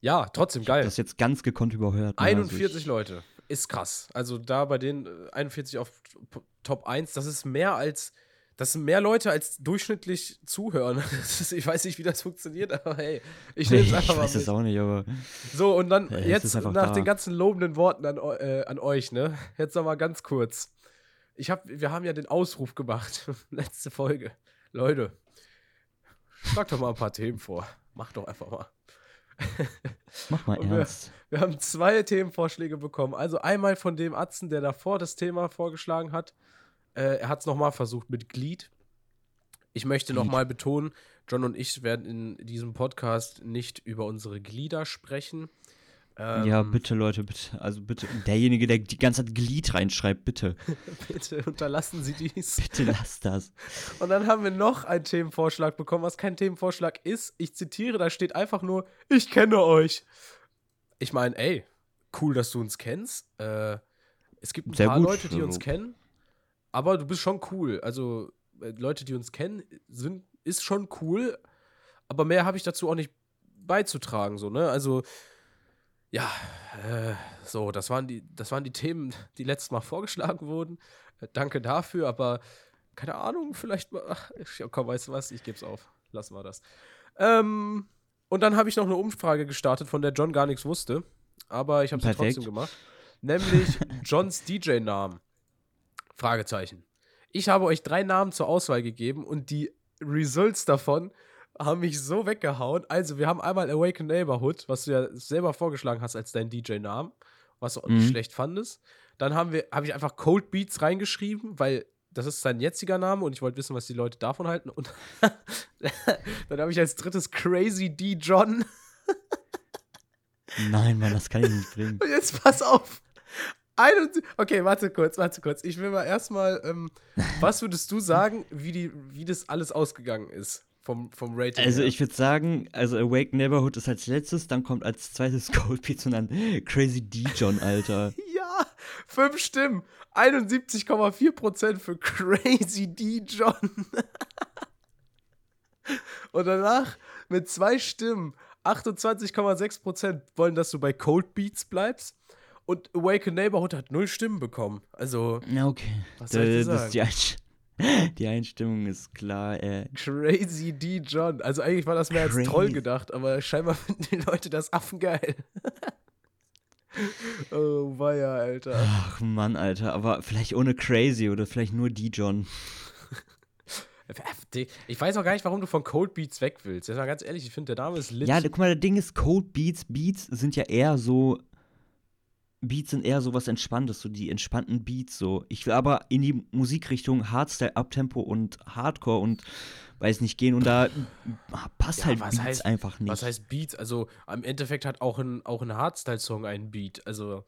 Speaker 3: ja, trotzdem
Speaker 1: Ich
Speaker 3: geil.
Speaker 1: das jetzt ganz gekonnt überhört. ne? Also
Speaker 3: 41
Speaker 1: ich,
Speaker 3: Leute. Ist krass. Also da bei den äh, 41 auf P- Top 1, das ist mehr als Das sind mehr Leute als durchschnittlich zuhören. Ist, ich weiß nicht, wie das funktioniert, aber hey, ich nehme es einfach
Speaker 1: ich
Speaker 3: mal
Speaker 1: weiß
Speaker 3: mit.
Speaker 1: es auch nicht, aber.
Speaker 3: So, und dann
Speaker 1: es
Speaker 3: jetzt nach
Speaker 1: da.
Speaker 3: den ganzen lobenden Worten an, äh, an euch, ne? Jetzt noch mal ganz kurz. Ich hab, wir haben ja den Ausruf gemacht, letzte Folge. Leute, schlag doch mal ein paar Themen vor. Mach doch einfach mal.
Speaker 1: Mach mal
Speaker 3: Und wir-
Speaker 1: ernst.
Speaker 3: Wir haben zwei Themenvorschläge bekommen. Also einmal von dem Atzen, der davor das Thema vorgeschlagen hat. Äh, er hat es nochmal versucht mit Glied. Ich möchte nochmal betonen, John und ich werden in diesem Podcast nicht über unsere Glieder sprechen. Ähm,
Speaker 1: ja, bitte, Leute, bitte. Also bitte. Derjenige, der die ganze Zeit Glied reinschreibt, bitte.
Speaker 3: Bitte unterlassen Sie dies.
Speaker 1: Bitte lass das.
Speaker 3: Und dann haben wir noch einen Themenvorschlag bekommen, was kein Themenvorschlag ist. Ich zitiere, da steht einfach nur, ich kenne euch. Ich meine, ey, cool, dass du uns kennst. Äh, es gibt ein
Speaker 1: Sehr
Speaker 3: paar
Speaker 1: gut,
Speaker 3: Leute, die uns kennen, aber du bist schon cool. Also, äh, Leute, die uns kennen, sind, ist schon cool, aber mehr habe ich dazu auch nicht beizutragen, so, ne? Also, ja, äh, so, das waren, die, das waren die Themen, die letztes Mal vorgeschlagen wurden. Äh, danke dafür, aber keine Ahnung, vielleicht mal. Ach, komm, weißt du was? Ich geb's auf. Lassen wir das. Ähm, und dann habe ich noch eine Umfrage gestartet, von der John gar nichts wusste. Aber ich habe sie trotzdem gemacht. Nämlich Johns DJ-Namen. Fragezeichen. Ich habe euch drei Namen zur Auswahl gegeben und die Results davon haben mich so weggehauen. Also, wir haben einmal Awaken Neighborhood, was du ja selber vorgeschlagen hast als dein DJ-Namen, was du auch nicht
Speaker 1: Mhm.
Speaker 3: schlecht fandest. Dann haben wir, habe ich einfach Cold Beats reingeschrieben, weil das ist sein jetziger Name und ich wollte wissen, was die Leute davon halten. Und dann habe ich als drittes Crazy D John.
Speaker 1: Nein, Mann, das kann ich nicht bringen.
Speaker 3: Und jetzt pass auf. 71 Okay, warte kurz, warte kurz. Ich will mal erstmal, ähm, was würdest du sagen, wie, die, wie das alles ausgegangen ist vom, vom Rating?
Speaker 1: Also
Speaker 3: her?
Speaker 1: ich würde sagen, also Awake Neighborhood ist als letztes, dann kommt als zweites Cold Beats und dann Crazy D John, Alter.
Speaker 3: Ja, fünf Stimmen. 71,4% für Crazy D John. Und danach mit zwei Stimmen 28,6% wollen, dass du bei Cold Beats bleibst. Und Awaken Neighborhood hat null Stimmen bekommen. Also
Speaker 1: okay.
Speaker 3: Was soll ich dir
Speaker 1: das,
Speaker 3: sagen?
Speaker 1: die, Einst die Einstimmung ist klar, äh.
Speaker 3: Crazy D John. Also eigentlich war das mehr als
Speaker 1: Crazy.
Speaker 3: Troll gedacht, aber scheinbar finden die Leute das affengeil. oh, weia, Alter.
Speaker 1: Ach Mann, Alter, aber vielleicht ohne Crazy oder vielleicht nur D John.
Speaker 3: Ich weiß auch gar nicht, warum du von Cold Beats weg willst. Jetzt mal ganz ehrlich, ich finde, der Name ist lit.
Speaker 1: Ja, guck mal, das Ding ist, Cold Beats, Beats sind ja eher so. Beats sind eher so was Entspanntes, so die entspannten Beats so. Ich will aber in die Musikrichtung Hardstyle, Uptempo und Hardcore und weiß nicht gehen und da passt
Speaker 3: Ja,
Speaker 1: halt
Speaker 3: was
Speaker 1: Beats
Speaker 3: heißt-
Speaker 1: einfach nicht.
Speaker 3: Was heißt Beat? Also, im Endeffekt hat auch ein, auch ein Hardstyle-Song einen Beat. Also,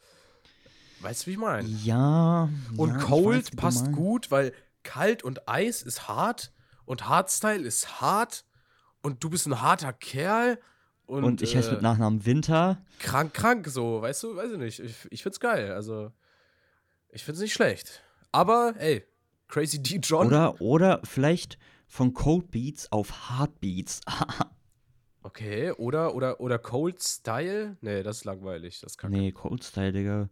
Speaker 3: weißt du, wie ich meine?
Speaker 1: Ja.
Speaker 3: Und
Speaker 1: ja, weiß,
Speaker 3: Cold
Speaker 1: du
Speaker 3: passt gut, weil kalt und Eis ist hart und Hardstyle ist hart und du bist ein harter Kerl und,
Speaker 1: Und, ich heiße
Speaker 3: äh,
Speaker 1: mit Nachnamen Winter.
Speaker 3: krank, krank, so, weißt du, weiß ich nicht. Ich, ich find's geil, also ich find's nicht schlecht. Aber, ey, Crazy D John.
Speaker 1: Oder, oder vielleicht von Cold Beats auf Hard Beats.
Speaker 3: Okay, oder, oder, oder Cold Style? Nee, das ist langweilig, das kann
Speaker 1: nee, Cold Style, Digga.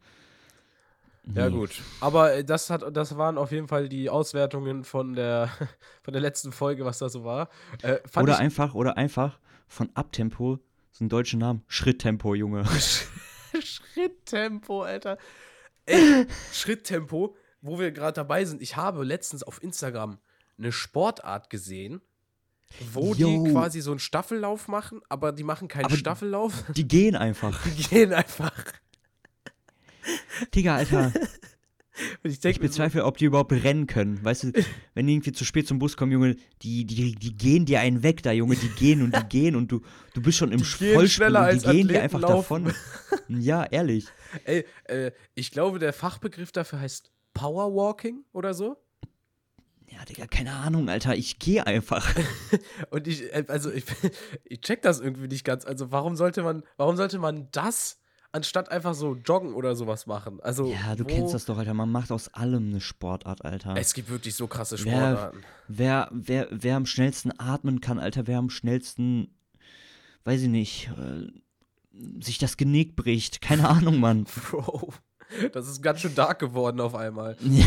Speaker 3: Ja,
Speaker 1: Nee.
Speaker 3: gut. Aber äh, das, hat, das waren auf jeden Fall die Auswertungen von der, von der letzten Folge, was da so war. Äh,
Speaker 1: Oder einfach, oder einfach von Abtempo, so ein deutscher Name, Schritttempo, Junge.
Speaker 3: Schritttempo, Alter. Ey, Schritttempo, wo wir gerade dabei sind. Ich habe letztens auf Instagram eine Sportart gesehen, wo
Speaker 1: Yo.
Speaker 3: die quasi so einen Staffellauf machen, aber die machen keinen
Speaker 1: Aber-
Speaker 3: Staffellauf.
Speaker 1: Die gehen einfach.
Speaker 3: Die gehen einfach.
Speaker 1: Digga, Alter,
Speaker 3: ich
Speaker 1: ich bezweifle, ob die überhaupt rennen können. Weißt du, wenn die irgendwie zu spät zum Bus kommen, Junge, die, die, die gehen dir einen weg da, Junge, die gehen und die gehen und du, du bist schon im Vollsprung und die gehen dir einfach
Speaker 3: laufen.
Speaker 1: davon. Ja, ehrlich.
Speaker 3: ey, äh, ich glaube, der Fachbegriff dafür heißt Powerwalking oder so.
Speaker 1: Ja, Digga, keine Ahnung, Alter, ich gehe einfach.
Speaker 3: Und ich, äh, also ich, ich check das irgendwie nicht ganz. Also warum sollte man, warum sollte man das anstatt einfach so joggen oder sowas machen? Also
Speaker 1: Ja, du kennst das doch, Alter, man macht aus allem eine Sportart, Alter.
Speaker 3: Es gibt wirklich so krasse
Speaker 1: Wer,
Speaker 3: Sportarten.
Speaker 1: wer, wer, wer am schnellsten atmen kann, Alter, wer am schnellsten, weiß ich nicht, äh, sich das Genick bricht. Keine Ahnung, Mann.
Speaker 3: Bro, das ist ganz schön dark geworden auf einmal.
Speaker 1: Ja,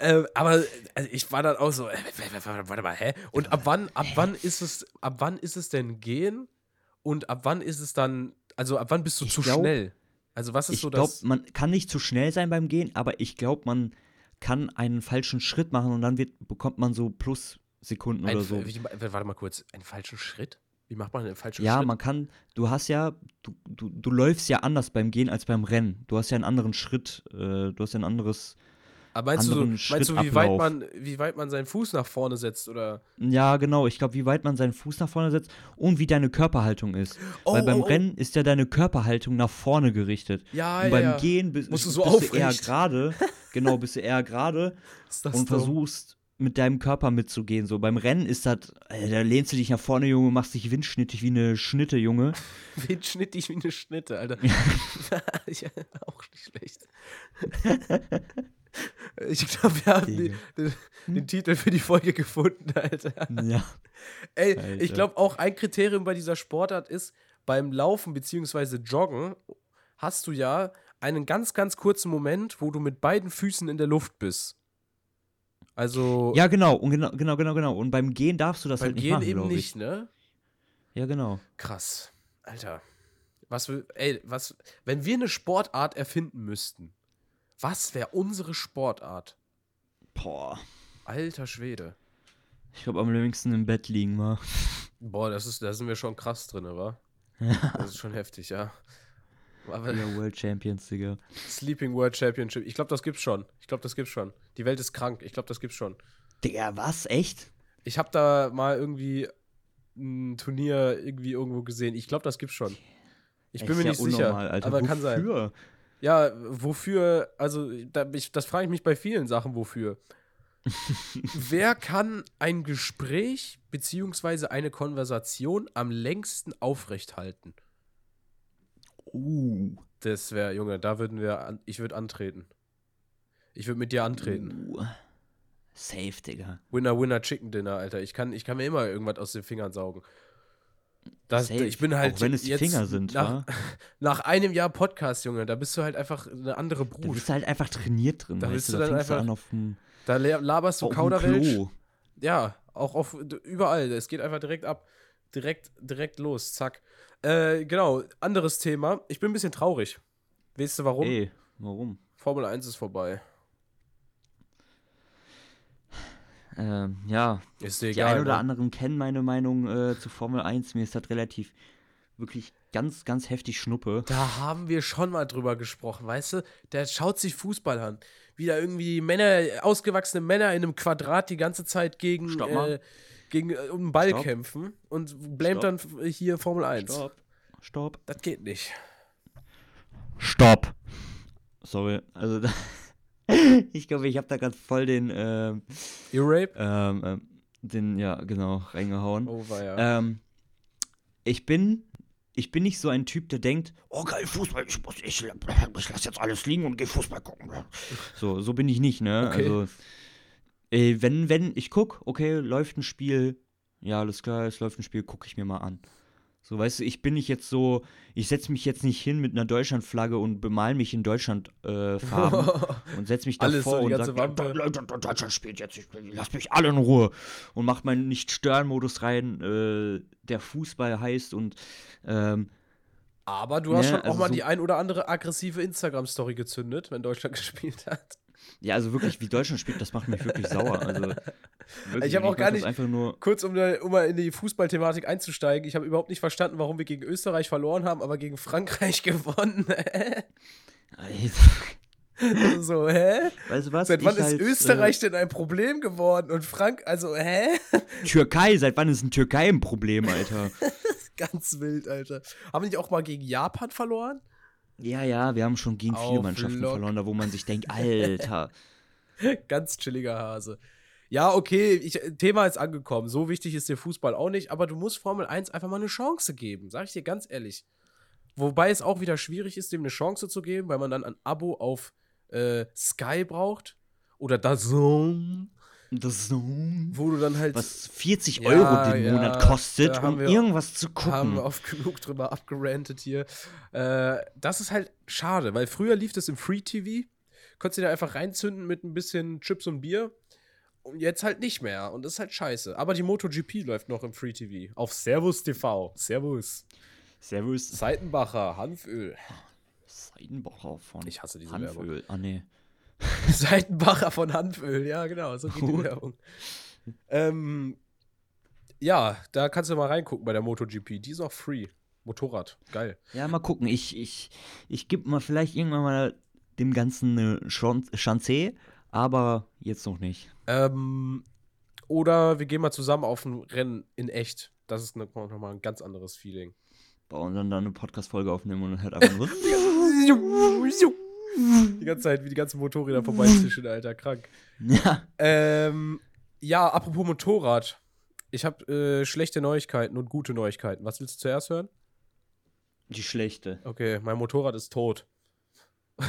Speaker 3: Äh, aber also ich war dann auch so, äh, warte mal, hä? Und ab wann, ab wann ist es, ab wann ist es denn gehen? Und ab wann ist es dann, also ab wann bist du
Speaker 1: Ich
Speaker 3: zu
Speaker 1: glaub-
Speaker 3: schnell? Also was ist
Speaker 1: Ich
Speaker 3: so
Speaker 1: glaube,
Speaker 3: das?
Speaker 1: man kann nicht zu schnell sein beim Gehen, aber ich glaube, man kann einen falschen Schritt machen und dann wird, bekommt man so Plus-Sekunden
Speaker 3: Ein,
Speaker 1: oder so.
Speaker 3: wie, warte mal kurz, einen falschen Schritt? Wie macht man einen falschen
Speaker 1: Ja,
Speaker 3: Schritt?
Speaker 1: man kann, du hast ja, du, du, du läufst ja anders beim Gehen als beim Rennen. Du hast ja einen anderen Schritt, äh, du hast ja ein anderes,
Speaker 3: Aber meinst du, so,
Speaker 1: anderen
Speaker 3: meinst du wie, weit man, wie weit man seinen Fuß nach vorne setzt? Oder?
Speaker 1: ja genau, ich glaube, wie weit man seinen Fuß nach vorne setzt und wie deine Körperhaltung ist. Weil
Speaker 3: Oh,
Speaker 1: beim
Speaker 3: oh, oh.
Speaker 1: Rennen ist ja deine Körperhaltung nach vorne gerichtet.
Speaker 3: Ja,
Speaker 1: und beim
Speaker 3: ja.
Speaker 1: Gehen bist,
Speaker 3: Musst du so
Speaker 1: bist du eher gerade, genau, bist du eher gerade und
Speaker 3: dumm?
Speaker 1: versuchst mit deinem Körper mitzugehen. So beim Rennen ist das, äh, da lehnst du dich nach vorne, Junge, machst dich windschnittig wie eine Schnitte, Junge.
Speaker 3: Wen schnitt ich wie eine Schnitte, Alter? ja, auch nicht schlecht. Ich glaube, wir haben die, den, den Titel für die Folge gefunden, Alter.
Speaker 1: ja.
Speaker 3: Ey,
Speaker 1: Alter.
Speaker 3: ich glaube auch ein Kriterium bei dieser Sportart ist, beim Laufen bzw. Joggen hast du ja einen ganz, ganz kurzen Moment, wo du mit beiden Füßen in der Luft bist. Also
Speaker 1: Ja, genau, und genau, genau, genau, genau. Und beim Gehen darfst du das
Speaker 3: beim
Speaker 1: halt nicht
Speaker 3: Gehen
Speaker 1: machen,
Speaker 3: eben
Speaker 1: glaub ich.
Speaker 3: nicht, ne?
Speaker 1: Ja, genau.
Speaker 3: Krass. Alter. Was ey, was, wenn wir eine Sportart erfinden müssten, was wäre unsere Sportart?
Speaker 1: Boah.
Speaker 3: Alter Schwede.
Speaker 1: Ich glaube, am liebsten im Bett liegen war.
Speaker 3: Boah, das ist, da sind wir schon krass drin, wa? Das ist schon heftig, ja. Aber
Speaker 1: Ja, World Champions, Digga.
Speaker 3: Sleeping World Championship, ich glaube, das gibt's schon. Ich glaube, das gibt's schon. Die Welt ist krank, ich glaube, das gibt's schon.
Speaker 1: Digga, was? Echt?
Speaker 3: Ich habe da mal irgendwie ein Turnier irgendwie irgendwo gesehen. Ich glaube, das gibt's schon. Ich bin
Speaker 1: Ist
Speaker 3: mir
Speaker 1: ja
Speaker 3: nicht sicher,
Speaker 1: unnormal, Alter.
Speaker 3: aber kann sein. Ja, wofür, also da, ich, das frage ich mich bei vielen Sachen, wofür. Wer kann ein Gespräch beziehungsweise eine Konversation am längsten aufrechthalten?
Speaker 1: Uh.
Speaker 3: Das wäre, Junge, da würden wir, an, ich würde antreten. Ich würde mit dir antreten.
Speaker 1: Uh. Safe, Digga.
Speaker 3: Winner, Winner, Chicken Dinner, Alter. Ich kann, ich kann mir immer irgendwas aus den Fingern saugen. Das,
Speaker 1: Safe.
Speaker 3: ich bin halt
Speaker 1: Auch wenn es die
Speaker 3: jetzt
Speaker 1: Finger sind,
Speaker 3: nach, nach einem Jahr Podcast, Junge, da bist du halt einfach eine andere
Speaker 1: Da
Speaker 3: Brut.
Speaker 1: bist du halt einfach trainiert drin,
Speaker 3: Da
Speaker 1: weißt
Speaker 3: bist
Speaker 1: du?
Speaker 3: du
Speaker 1: Da
Speaker 3: dann
Speaker 1: du
Speaker 3: einfach-
Speaker 1: an auf dem,
Speaker 3: Da laberst du Kauderwelsch.
Speaker 1: Klo.
Speaker 3: Ja, auch auf überall. Es geht einfach direkt ab. Direkt, direkt los. Zack. Äh, genau, anderes Thema. Ich bin ein bisschen traurig. Weißt du warum?
Speaker 1: Ey, warum?
Speaker 3: Formel 1 ist vorbei.
Speaker 1: Ähm, ja,
Speaker 3: Ist
Speaker 1: die
Speaker 3: egal.
Speaker 1: ein oder
Speaker 3: ne?
Speaker 1: anderen kennen meine Meinung äh, zu Formel 1. Mir ist das relativ, wirklich ganz, ganz heftig Schnuppe.
Speaker 3: Da haben wir schon mal drüber gesprochen, weißt du? Der schaut sich Fußball an. Wie da irgendwie Männer, ausgewachsene Männer in einem Quadrat die ganze Zeit gegen, äh, gegen äh, um den Ball
Speaker 1: Stopp.
Speaker 3: kämpfen und blamet dann hier Formel 1.
Speaker 1: Stopp. Stopp.
Speaker 3: Das geht nicht.
Speaker 1: Stopp. Sorry, also da, ich glaube, ich habe da gerade voll den, ähm,
Speaker 3: Ear-Rape?
Speaker 1: ähm, ähm, den, ja, genau, reingehauen.
Speaker 3: Oh, war ja.
Speaker 1: Ähm, ich bin, ich bin nicht so ein Typ, der denkt, oh geil, Fußball, ich muss, ich, ich lass jetzt alles liegen und geh Fußball gucken. So, so bin ich nicht, ne?
Speaker 3: Okay.
Speaker 1: Also, äh, wenn, wenn ich guck, okay, läuft ein Spiel, ja, alles klar, es läuft ein Spiel, gucke ich mir mal an. So, weißt du, ich bin nicht jetzt so, ich setze mich jetzt nicht hin mit einer Deutschlandflagge und bemal mich in Deutschland äh, und setze mich
Speaker 3: so,
Speaker 1: davor
Speaker 3: die
Speaker 1: und sage. Leute, Deutschland spielt jetzt, ich, lass mich alle in Ruhe und macht meinen Nicht-Stören-Modus rein, äh, der Fußball heißt und ähm,
Speaker 3: Aber du hast
Speaker 1: Ne,
Speaker 3: schon auch
Speaker 1: also
Speaker 3: mal
Speaker 1: so-
Speaker 3: die ein oder andere aggressive Instagram-Story gezündet, wenn Deutschland gespielt hat.
Speaker 1: Ja, also wirklich, wie Deutschland spielt, das macht mich wirklich sauer. Also, wirklich,
Speaker 3: Ich hab auch gar nicht-
Speaker 1: einfach nur,
Speaker 3: Kurz, um, um mal in die Fußballthematik einzusteigen. Ich habe überhaupt nicht verstanden, warum wir gegen Österreich verloren haben, aber gegen Frankreich gewonnen. so, hä?
Speaker 1: weißt du was?
Speaker 3: Seit wann
Speaker 1: Ich
Speaker 3: ist
Speaker 1: als,
Speaker 3: Österreich denn ein Problem geworden? Und Frank, also, hä?
Speaker 1: Äh, Türkei, seit wann ist ein Türkei ein Problem, Alter?
Speaker 3: Ganz wild, Alter. Haben die auch mal gegen Japan verloren?
Speaker 1: Ja, ja, wir haben schon gegen viele
Speaker 3: Auf
Speaker 1: Mannschaften
Speaker 3: Lock.
Speaker 1: verloren, da wo man sich denkt, Alter.
Speaker 3: Ganz chilliger Hase. Ja, okay, ich, Thema ist angekommen. So wichtig ist der Fußball auch nicht, aber du musst Formel 1 einfach mal eine Chance geben, sag ich dir ganz ehrlich. Wobei es auch wieder schwierig ist, dem eine Chance zu geben, weil man dann ein Abo auf äh, Sky braucht oder DAZN,
Speaker 1: Das so,
Speaker 3: wo du dann halt
Speaker 1: was 40
Speaker 3: Ja,
Speaker 1: Euro den
Speaker 3: ja,
Speaker 1: Monat kostet,
Speaker 3: da haben
Speaker 1: um
Speaker 3: wir-
Speaker 1: irgendwas zu
Speaker 3: haben
Speaker 1: gucken.
Speaker 3: wir oft genug drüber abgerantet hier. Äh, das ist halt schade, weil früher lief das im Free TV, konntest du dir einfach reinzünden mit ein bisschen Chips und Bier. Und jetzt halt nicht mehr. Und das ist halt scheiße. Aber die MotoGP läuft noch im Free TV. Auf Servus TV. Servus.
Speaker 1: Servus.
Speaker 3: Seitenbacher, Hanföl.
Speaker 1: Seidenbacher von
Speaker 3: Ich hasse diese Werbung.
Speaker 1: Hanföl. Ah, nee.
Speaker 3: Seitenbacher von Hanföl, ja, genau, so geht die. Werbung. Ähm, ja, da kannst du mal reingucken bei der MotoGP. Die ist auch free. Motorrad, geil.
Speaker 1: Ja, mal gucken. Ich, ich, ich gebe mal vielleicht irgendwann mal dem Ganzen eine Chan- Chance, aber jetzt noch nicht.
Speaker 3: Ähm, oder wir gehen mal zusammen auf ein Rennen in echt. Das ist nochmal ein ganz anderes Feeling.
Speaker 1: Boah, und dann, dann eine Podcast-Folge aufnehmen und dann halt einfach nur.
Speaker 3: Die ganze Zeit, wie die ganzen Motorräder vorbeizischen, Alter, krank.
Speaker 1: ja.
Speaker 3: Ähm, ja, apropos Motorrad. Ich habe äh, schlechte Neuigkeiten und gute Neuigkeiten. Was willst du zuerst hören?
Speaker 1: Die schlechte.
Speaker 3: Okay, mein Motorrad ist tot.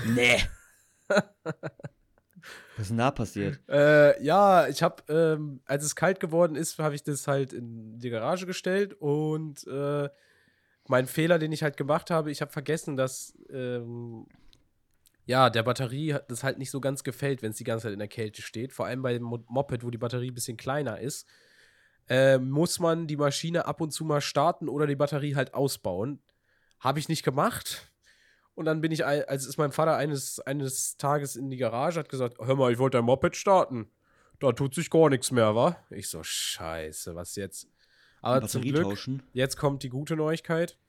Speaker 1: Nee. Was ist denn da passiert?
Speaker 3: Äh, ja, ich habe, ähm, als es kalt geworden ist, habe ich das halt in die Garage gestellt und äh, mein Fehler, den ich halt gemacht habe, ich habe vergessen, dass ähm, ja, der Batterie hat- das halt nicht so ganz gefällt, wenn es die ganze Zeit in der Kälte steht. Vor allem bei dem Mo- Moped, wo die Batterie ein bisschen kleiner ist, äh, muss man die Maschine ab und zu mal starten oder die Batterie halt ausbauen. Habe ich nicht gemacht. Und dann bin ich, also ist mein Vater eines, eines Tages in die Garage, hat gesagt, hör mal, ich wollte dein Moped starten. Da tut sich gar nichts mehr, wa? Ich so, scheiße, was jetzt? Aber zum
Speaker 1: Batterie
Speaker 3: Glück,
Speaker 1: tauschen.
Speaker 3: jetzt kommt die gute Neuigkeit.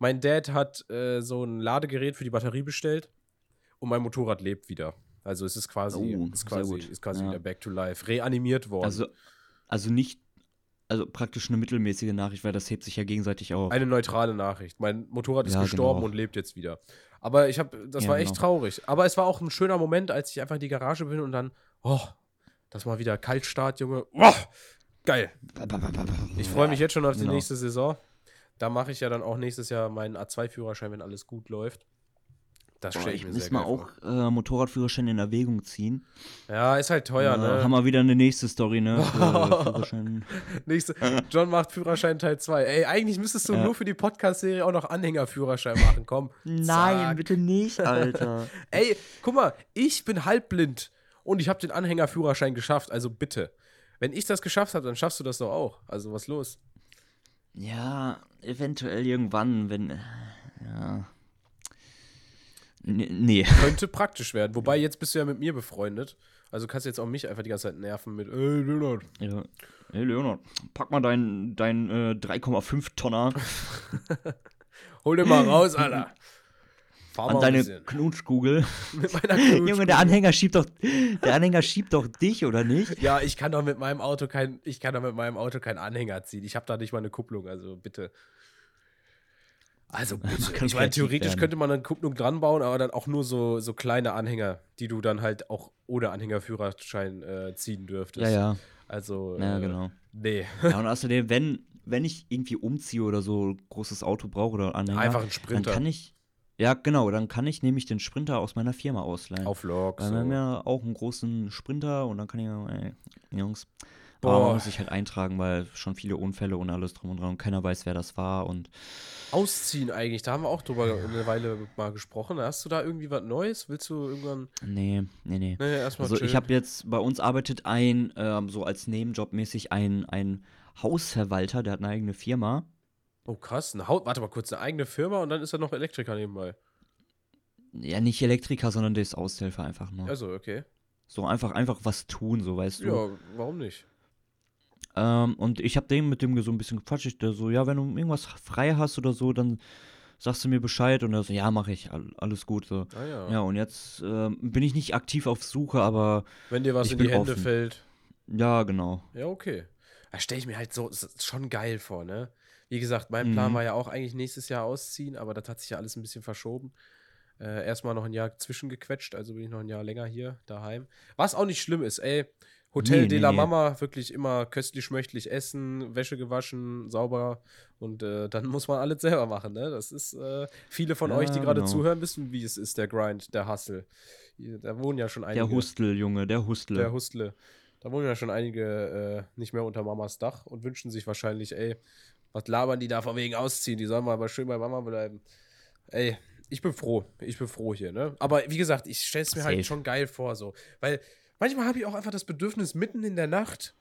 Speaker 3: Mein Dad hat äh, so ein Ladegerät für die Batterie bestellt und mein Motorrad lebt wieder. Also es ist quasi,
Speaker 1: Oh,
Speaker 3: ist quasi, ist quasi
Speaker 1: Ja.
Speaker 3: wieder back to life. Reanimiert worden.
Speaker 1: Also, also nicht, also praktisch eine mittelmäßige Nachricht, weil das hebt sich ja gegenseitig auf.
Speaker 3: Eine neutrale Nachricht. Mein Motorrad ist
Speaker 1: Ja,
Speaker 3: gestorben
Speaker 1: genau.
Speaker 3: und lebt jetzt wieder. Aber ich habe, das
Speaker 1: Ja,
Speaker 3: war echt
Speaker 1: genau.
Speaker 3: traurig. Aber es war auch ein schöner Moment, als ich einfach in die Garage bin und dann, oh, das mal wieder Kaltstart, Junge. Oh, geil. Ich freue mich jetzt schon auf die
Speaker 1: Genau.
Speaker 3: nächste Saison. Da mache ich ja dann auch nächstes Jahr meinen A2-Führerschein, wenn alles gut läuft. Das stelle ich
Speaker 1: ich
Speaker 3: mir
Speaker 1: muss
Speaker 3: sehr
Speaker 1: mal auch äh, Motorradführerschein in Erwägung ziehen.
Speaker 3: Ja, ist halt teuer,
Speaker 1: äh,
Speaker 3: ne?
Speaker 1: Haben wir wieder eine nächste Story, ne? Für.
Speaker 3: Nächste, John macht Führerschein Teil 2. Ey, eigentlich müsstest du
Speaker 1: Ja.
Speaker 3: nur für die Podcast-Serie auch noch Anhängerführerschein machen. Komm. Zack.
Speaker 1: bitte nicht, Alter.
Speaker 3: Ey, guck mal, ich bin halbblind und ich habe den Anhängerführerschein geschafft, also bitte. Wenn ich das geschafft habe, dann schaffst du das doch auch. Also was los?
Speaker 1: ja, eventuell irgendwann, wenn. äh, Ja. Nee.
Speaker 3: Könnte praktisch werden. Wobei, jetzt bist du ja mit mir befreundet. Also kannst du jetzt auch mich einfach die ganze Zeit nerven mit, ey, Leonard.
Speaker 1: Ja. Hey Leonard, pack mal dein, dein äh, 3,5 Tonner
Speaker 3: Hol den mal raus, Alter. Fahr
Speaker 1: an deine. Knutschkugel.
Speaker 3: Mit meiner Knutschkugel.
Speaker 1: Junge, der Anhänger schiebt doch, der Anhänger schiebt doch dich, oder nicht?
Speaker 3: Ja, ich kann doch mit meinem Auto kein, ich kann doch mit meinem Auto keinen Anhänger ziehen. Ich habe da nicht mal eine Kupplung, also bitte. Also bitte. Ich meine, theoretisch
Speaker 1: werden.
Speaker 3: könnte man eine Kupplung dran bauen, aber dann auch nur so, so kleine Anhänger, die du dann halt auch ohne Anhängerführerschein äh, ziehen dürftest.
Speaker 1: Ja, ja.
Speaker 3: Also,
Speaker 1: Ja,
Speaker 3: äh,
Speaker 1: genau.
Speaker 3: nee.
Speaker 1: Ja, und außerdem, wenn, wenn ich irgendwie umziehe oder so ein großes Auto brauche oder Anhänger,
Speaker 3: Einfach ein
Speaker 1: dann
Speaker 3: Sprinter.
Speaker 1: kann ich, ja genau, dann kann ich nämlich den Sprinter aus meiner Firma ausleihen.
Speaker 3: Auf Lok.
Speaker 1: Weil wir
Speaker 3: So.
Speaker 1: haben ja auch einen großen Sprinter und dann kann ich, ey, Jungs, aber
Speaker 3: Boah.
Speaker 1: man muss sich halt eintragen, weil schon viele Unfälle und alles drum und dran und keiner weiß, wer das war und
Speaker 3: Ausziehen eigentlich, da haben wir auch drüber eine Weile mal gesprochen. Hast du da irgendwie was Neues? Willst du irgendwann.
Speaker 1: nee, nee, nee.
Speaker 3: Nee,
Speaker 1: Also ich
Speaker 3: chillen.
Speaker 1: habe jetzt, bei uns arbeitet ein, ähm, so als Nebenjob mäßig ein, ein Hausverwalter, der hat eine eigene Firma.
Speaker 3: Oh, krass. Eine Haut, warte mal kurz, eine eigene Firma und dann ist er noch Elektriker nebenbei.
Speaker 1: Ja, nicht Elektriker, sondern der ist Aushelfer einfach nur.
Speaker 3: Also, okay.
Speaker 1: So einfach, einfach was tun, so weißt du.
Speaker 3: Ja, warum nicht?
Speaker 1: Ähm, und ich habe dem mit dem so ein bisschen gequatscht. Ich, der so, ja, wenn du irgendwas frei hast oder so, dann sagst du mir Bescheid. Und er so, ja, mache ich, all, alles gut. So.
Speaker 3: Ah ja.
Speaker 1: Ja, und jetzt ähm, bin ich nicht aktiv auf Suche, aber
Speaker 3: Wenn dir was in die Hände
Speaker 1: offen.
Speaker 3: fällt.
Speaker 1: ja, genau.
Speaker 3: Ja, okay. Da stelle ich mir halt so s- schon geil vor, ne? Wie gesagt, mein Plan
Speaker 1: Mhm.
Speaker 3: war ja auch eigentlich nächstes Jahr ausziehen, aber das hat sich ja alles ein bisschen verschoben. Äh, erstmal noch ein Jahr zwischengequetscht, also bin ich noch ein Jahr länger hier daheim. Was auch nicht schlimm ist, ey. Hotel
Speaker 1: Nee,
Speaker 3: de la
Speaker 1: nee.
Speaker 3: Mama, wirklich immer köstlich schmöchtlich essen, Wäsche gewaschen, sauber und äh, dann muss man alles selber machen, ne? Das ist, äh, viele von
Speaker 1: Ja,
Speaker 3: euch, die gerade
Speaker 1: genau.
Speaker 3: zuhören, wissen, wie es ist, der Grind, der Hustle. Da wohnen ja schon einige.
Speaker 1: Der Hustel, Junge, der Hustel.
Speaker 3: Der Hustle. Da wohnen ja schon einige äh, nicht mehr unter Mamas Dach und wünschen sich wahrscheinlich, ey, was labern die da von wegen ausziehen? Die sollen mal aber schön bei Mama bleiben. Ey, ich bin froh. Ich bin froh hier, ne? Aber wie gesagt, ich stelle es mir halt
Speaker 1: Safe.
Speaker 3: schon geil vor, so. Weil manchmal habe ich auch einfach das Bedürfnis, mitten in der Nacht,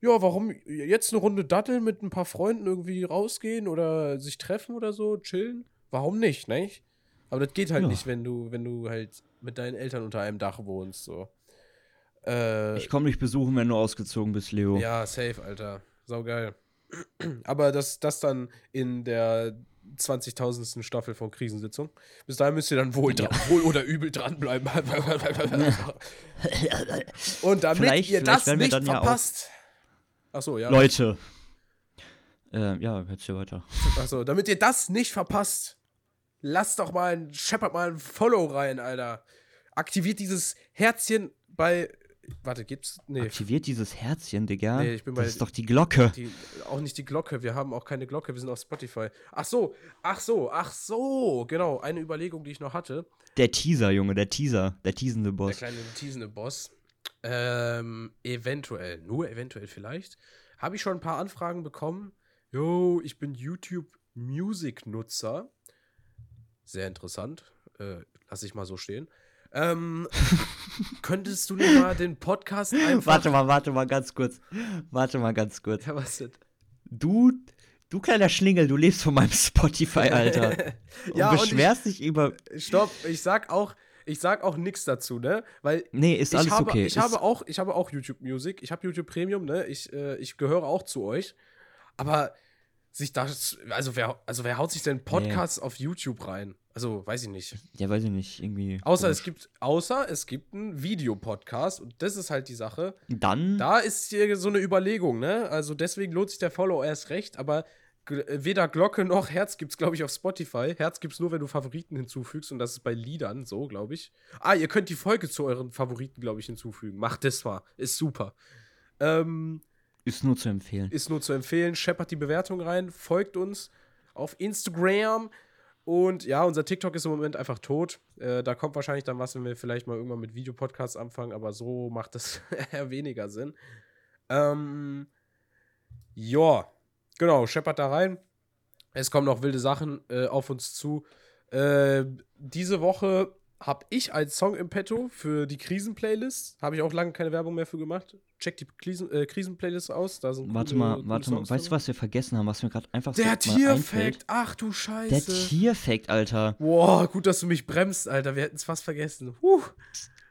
Speaker 3: ja, warum jetzt eine Runde Datteln mit ein paar Freunden irgendwie rausgehen oder sich treffen oder so, chillen? Warum nicht, ne? Aber das geht halt
Speaker 1: Ja.
Speaker 3: nicht, wenn du, wenn du halt mit deinen Eltern unter einem Dach wohnst, so. Äh,
Speaker 1: Ich komme dich besuchen, wenn du ausgezogen bist, Leo.
Speaker 3: ja, safe, Alter. Sau geil. Aber das, das dann in der 20.000. Staffel von Krisensitzung. Bis dahin müsst ihr dann wohl, dra- wohl oder übel dranbleiben. Und damit
Speaker 1: Vielleicht-
Speaker 3: ihr das nicht
Speaker 1: dann ja
Speaker 3: verpasst. Achso, ja.
Speaker 1: Leute. Äh, ja, erzähl weiter.
Speaker 3: Achso, damit ihr das nicht verpasst, lasst doch mal ein, scheppert mal ein Follow rein, Alter. Aktiviert dieses Herzchen bei. Warte, gibt's. Nee,
Speaker 1: Aktiviert dieses Herzchen, Digga.
Speaker 3: Nee, ich bin bei-
Speaker 1: das ist doch die Glocke.
Speaker 3: Die, auch nicht die Glocke, wir haben auch keine Glocke, wir sind auf Spotify. Ach so, ach so, ach so, genau, eine Überlegung, die ich noch hatte.
Speaker 1: Der Teaser, Junge, der Teaser. Der teasende
Speaker 3: Der
Speaker 1: Boss.
Speaker 3: kleine teasende Boss. Ähm, eventuell, nur eventuell vielleicht, habe ich schon ein paar Anfragen bekommen. Jo, ich bin YouTube Music Nutzer. Sehr interessant. Äh, lass ich mal so stehen. Ähm, könntest du nicht mal den Podcast einfach.
Speaker 1: Warte mal, warte mal ganz kurz. Warte mal ganz kurz.
Speaker 3: Ja, was denn?
Speaker 1: Du, du kleiner Schlingel, du lebst von meinem Spotify, Alter. Und
Speaker 3: Ja, und ich-
Speaker 1: beschwerst dich über.
Speaker 3: Stopp, ich sag auch, ich sag auch nichts dazu, ne? Weil
Speaker 1: Nee, ist
Speaker 3: ich
Speaker 1: alles
Speaker 3: habe,
Speaker 1: okay.
Speaker 3: Ich
Speaker 1: ist,
Speaker 3: habe auch, ich habe auch YouTube Music, ich habe YouTube Premium, ne? Ich, äh, ich gehöre auch zu euch. Aber sich das, also wer, also wer haut sich denn Podcasts auf YouTube rein? Also weiß ich nicht.
Speaker 1: ja, weiß ich nicht, irgendwie.
Speaker 3: Außer es
Speaker 1: komisch.
Speaker 3: gibt, außer es gibt einen Videopodcast und das ist halt die Sache.
Speaker 1: Dann.
Speaker 3: Da ist hier so eine Überlegung, ne? Also deswegen lohnt sich der Follow erst recht, aber äh, weder Glocke noch Herz gibt's, glaube ich, auf Spotify. Herz gibt's nur, wenn du Favoriten hinzufügst und das ist bei Liedern so, glaube ich. Ah, ihr könnt die Folge zu euren Favoriten, glaube ich, hinzufügen. Macht das mal. Ist super. Ähm,
Speaker 1: Ist nur zu empfehlen.
Speaker 3: ist nur zu empfehlen. Scheppert die Bewertung rein, folgt uns auf Instagram. Und ja, unser TikTok ist im Moment einfach tot. Äh, da kommt wahrscheinlich dann was, wenn wir vielleicht mal irgendwann mit Videopodcasts anfangen, aber so macht das eher weniger Sinn. Ähm, ja, genau, scheppert da rein. Es kommen noch wilde Sachen äh, auf uns zu. Äh, diese Woche habe ich als Song im Petto für die Krisen-Playlist. Habe ich auch lange keine Werbung mehr für gemacht. Check die Krisen- äh, Krisen-Playlist aus. Da sind
Speaker 1: Warte
Speaker 3: coole-
Speaker 1: mal,
Speaker 3: coole
Speaker 1: warte mal.
Speaker 3: Songs
Speaker 1: Weißt du, was wir vergessen haben, was mir gerade einfach so
Speaker 3: Der
Speaker 1: mal einfällt?
Speaker 3: Tierfact. Ach du Scheiße.
Speaker 1: Der Tierfact, Alter.
Speaker 3: Boah, gut, dass du mich bremst, Alter. Wir hätten es fast vergessen. Huh.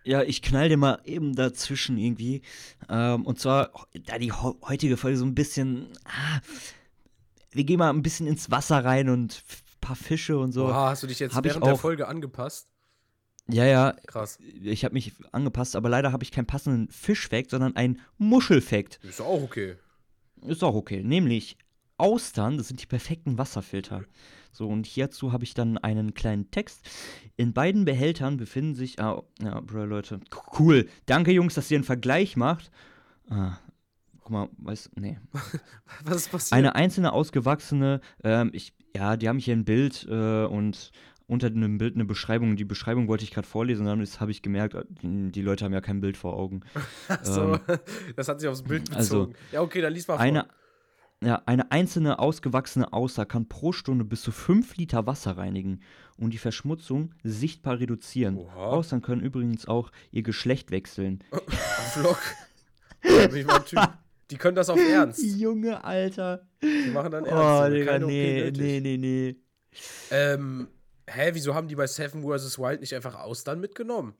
Speaker 1: Ja, ich knall dir mal eben dazwischen irgendwie. Ähm, und zwar, da die heutige Folge so ein bisschen. Ah, wir gehen mal ein bisschen ins Wasser rein und ein paar Fische und so.
Speaker 3: Boah, hast du dich jetzt während der. Folge angepasst?
Speaker 1: Ja, ja,
Speaker 3: Krass.
Speaker 1: ich habe mich angepasst, aber leider habe ich keinen passenden Fischfact, sondern einen Muschelfact.
Speaker 3: Ist auch okay.
Speaker 1: Ist auch okay. Nämlich Austern, das sind die perfekten Wasserfilter. So, und hierzu habe ich dann einen kleinen Text. In beiden Behältern befinden sich. Ah, ja, Bro, Leute. Cool. Danke, Jungs, dass ihr einen Vergleich macht. Ah, guck mal, weißt nee.
Speaker 3: Was ist passiert?
Speaker 1: Eine einzelne ausgewachsene, ähm, ich, ja, die haben hier ein Bild äh, und unter dem Bild eine Beschreibung. Die Beschreibung wollte ich gerade vorlesen, dann habe ich gemerkt, äh, die Leute haben ja kein Bild vor Augen.
Speaker 3: Ach so,
Speaker 1: ähm,
Speaker 3: das hat sich aufs Bild
Speaker 1: also,
Speaker 3: bezogen. ja, okay, dann lies mal vor.
Speaker 1: Eine, ja, eine einzelne ausgewachsene Auster kann pro Stunde bis zu 5 Liter Wasser reinigen und die Verschmutzung sichtbar reduzieren.
Speaker 3: Oha.
Speaker 1: Austern können übrigens auch ihr Geschlecht wechseln.
Speaker 3: Vlog. Da bin ich mal ein Typ. Die können das auf Ernst.
Speaker 1: Junge, Alter.
Speaker 3: Die machen dann
Speaker 1: Oh,
Speaker 3: Ernst. Junge.
Speaker 1: Digga, nee, nee, nee, nee.
Speaker 3: Ähm, hä, wieso haben die bei Seven vs. Wild nicht einfach Austern mitgenommen?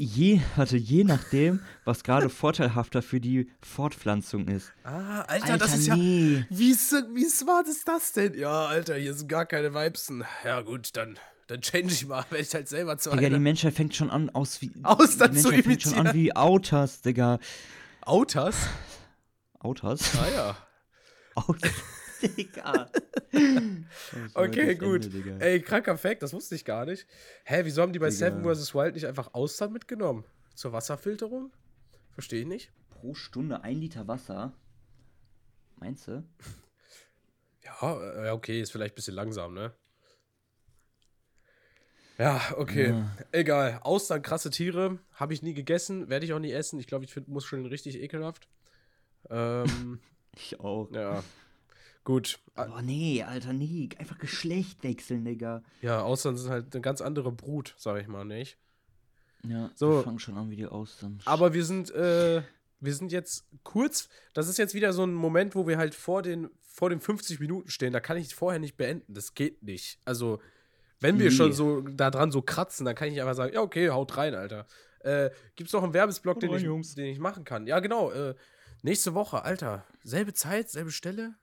Speaker 1: Je, also je nachdem, was gerade vorteilhafter für die Fortpflanzung ist.
Speaker 3: Ah, Alter, das ist ja.
Speaker 1: nee.
Speaker 3: Wie, s- wie smart ist das denn? Ja, Alter, hier sind gar keine Weibsen. Ja, gut, dann, dann change ich mal, wenn ich halt selber zu
Speaker 1: Digga, die
Speaker 3: einer.
Speaker 1: Menschheit fängt schon an aus wie.
Speaker 3: Austern
Speaker 1: die
Speaker 3: zu
Speaker 1: Menschheit fängt schon an
Speaker 3: imitieren.
Speaker 1: wie Autas, Digga.
Speaker 3: Autas?
Speaker 1: Autas?
Speaker 3: Ah ja.
Speaker 1: Autas, Digga.
Speaker 3: Okay, gut.
Speaker 1: Ende, Digga.
Speaker 3: Ey, kranker Fact, das wusste ich gar nicht. Hä, wieso haben die bei
Speaker 1: Digga.
Speaker 3: Seven vs. Wild nicht einfach Austern mitgenommen? Zur Wasserfilterung? Verstehe ich nicht.
Speaker 1: Pro Stunde ein Liter Wasser. Meinst du?
Speaker 3: Ja, äh, ja, okay, ist vielleicht ein bisschen langsam, ne? Ja, okay.
Speaker 1: Ja.
Speaker 3: Egal. Austern, krasse Tiere. Habe ich nie gegessen, werde ich auch nie essen. Ich glaube, ich find, muss schon richtig ekelhaft. Ähm,
Speaker 1: Ich auch.
Speaker 3: ja. Gut.
Speaker 1: Oh nee, Alter, nie. Einfach Geschlecht wechseln, Digga.
Speaker 3: Ja, Austern sind halt eine ganz andere Brut, sag ich mal, nicht?
Speaker 1: Ja,
Speaker 3: So.
Speaker 1: wir fangen schon an wie die Austern.
Speaker 3: Aber wir sind, äh, wir sind jetzt kurz, das ist jetzt wieder so ein Moment, wo wir halt vor den, vor den 50 Minuten stehen. Da kann ich vorher nicht beenden. Das geht nicht. Also, wenn wir
Speaker 1: Nee.
Speaker 3: schon so da dran so kratzen, dann kann ich nicht einfach sagen, ja, okay, haut rein, Alter. Äh, gibt's noch einen Werbesblock, den
Speaker 1: rein,
Speaker 3: ich, den ich machen kann? Ja, genau. Äh, nächste Woche, Alter. Selbe Zeit, selbe Stelle.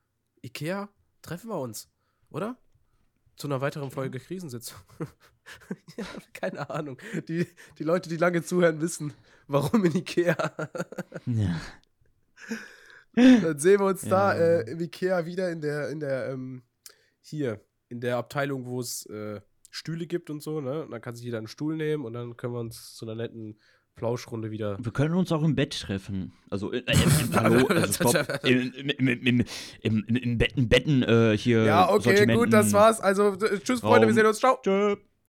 Speaker 3: Ikea, treffen wir uns, oder? Zu einer weiteren Folge Krisensitzung. ja, keine Ahnung. Die, die Leute, die lange zuhören, wissen, warum in Ikea.
Speaker 1: ja.
Speaker 3: Dann sehen wir uns da
Speaker 1: Ja.
Speaker 3: äh, im Ikea wieder in der, in der, ähm, hier, in der Abteilung, wo es äh, Stühle gibt und so, ne? Und dann kann sich jeder einen Stuhl nehmen und dann können wir uns zu einer netten Plauschrunde wieder.
Speaker 1: Wir können uns auch im Bett treffen. Also, äh, äh, hallo, also stopp. Im, im, Betten, Betten äh, hier.
Speaker 3: Ja, okay, gut, das war's. Also, tschüss, Freunde, wir
Speaker 1: Raum.
Speaker 3: sehen uns. Ciao.
Speaker 1: Tschö.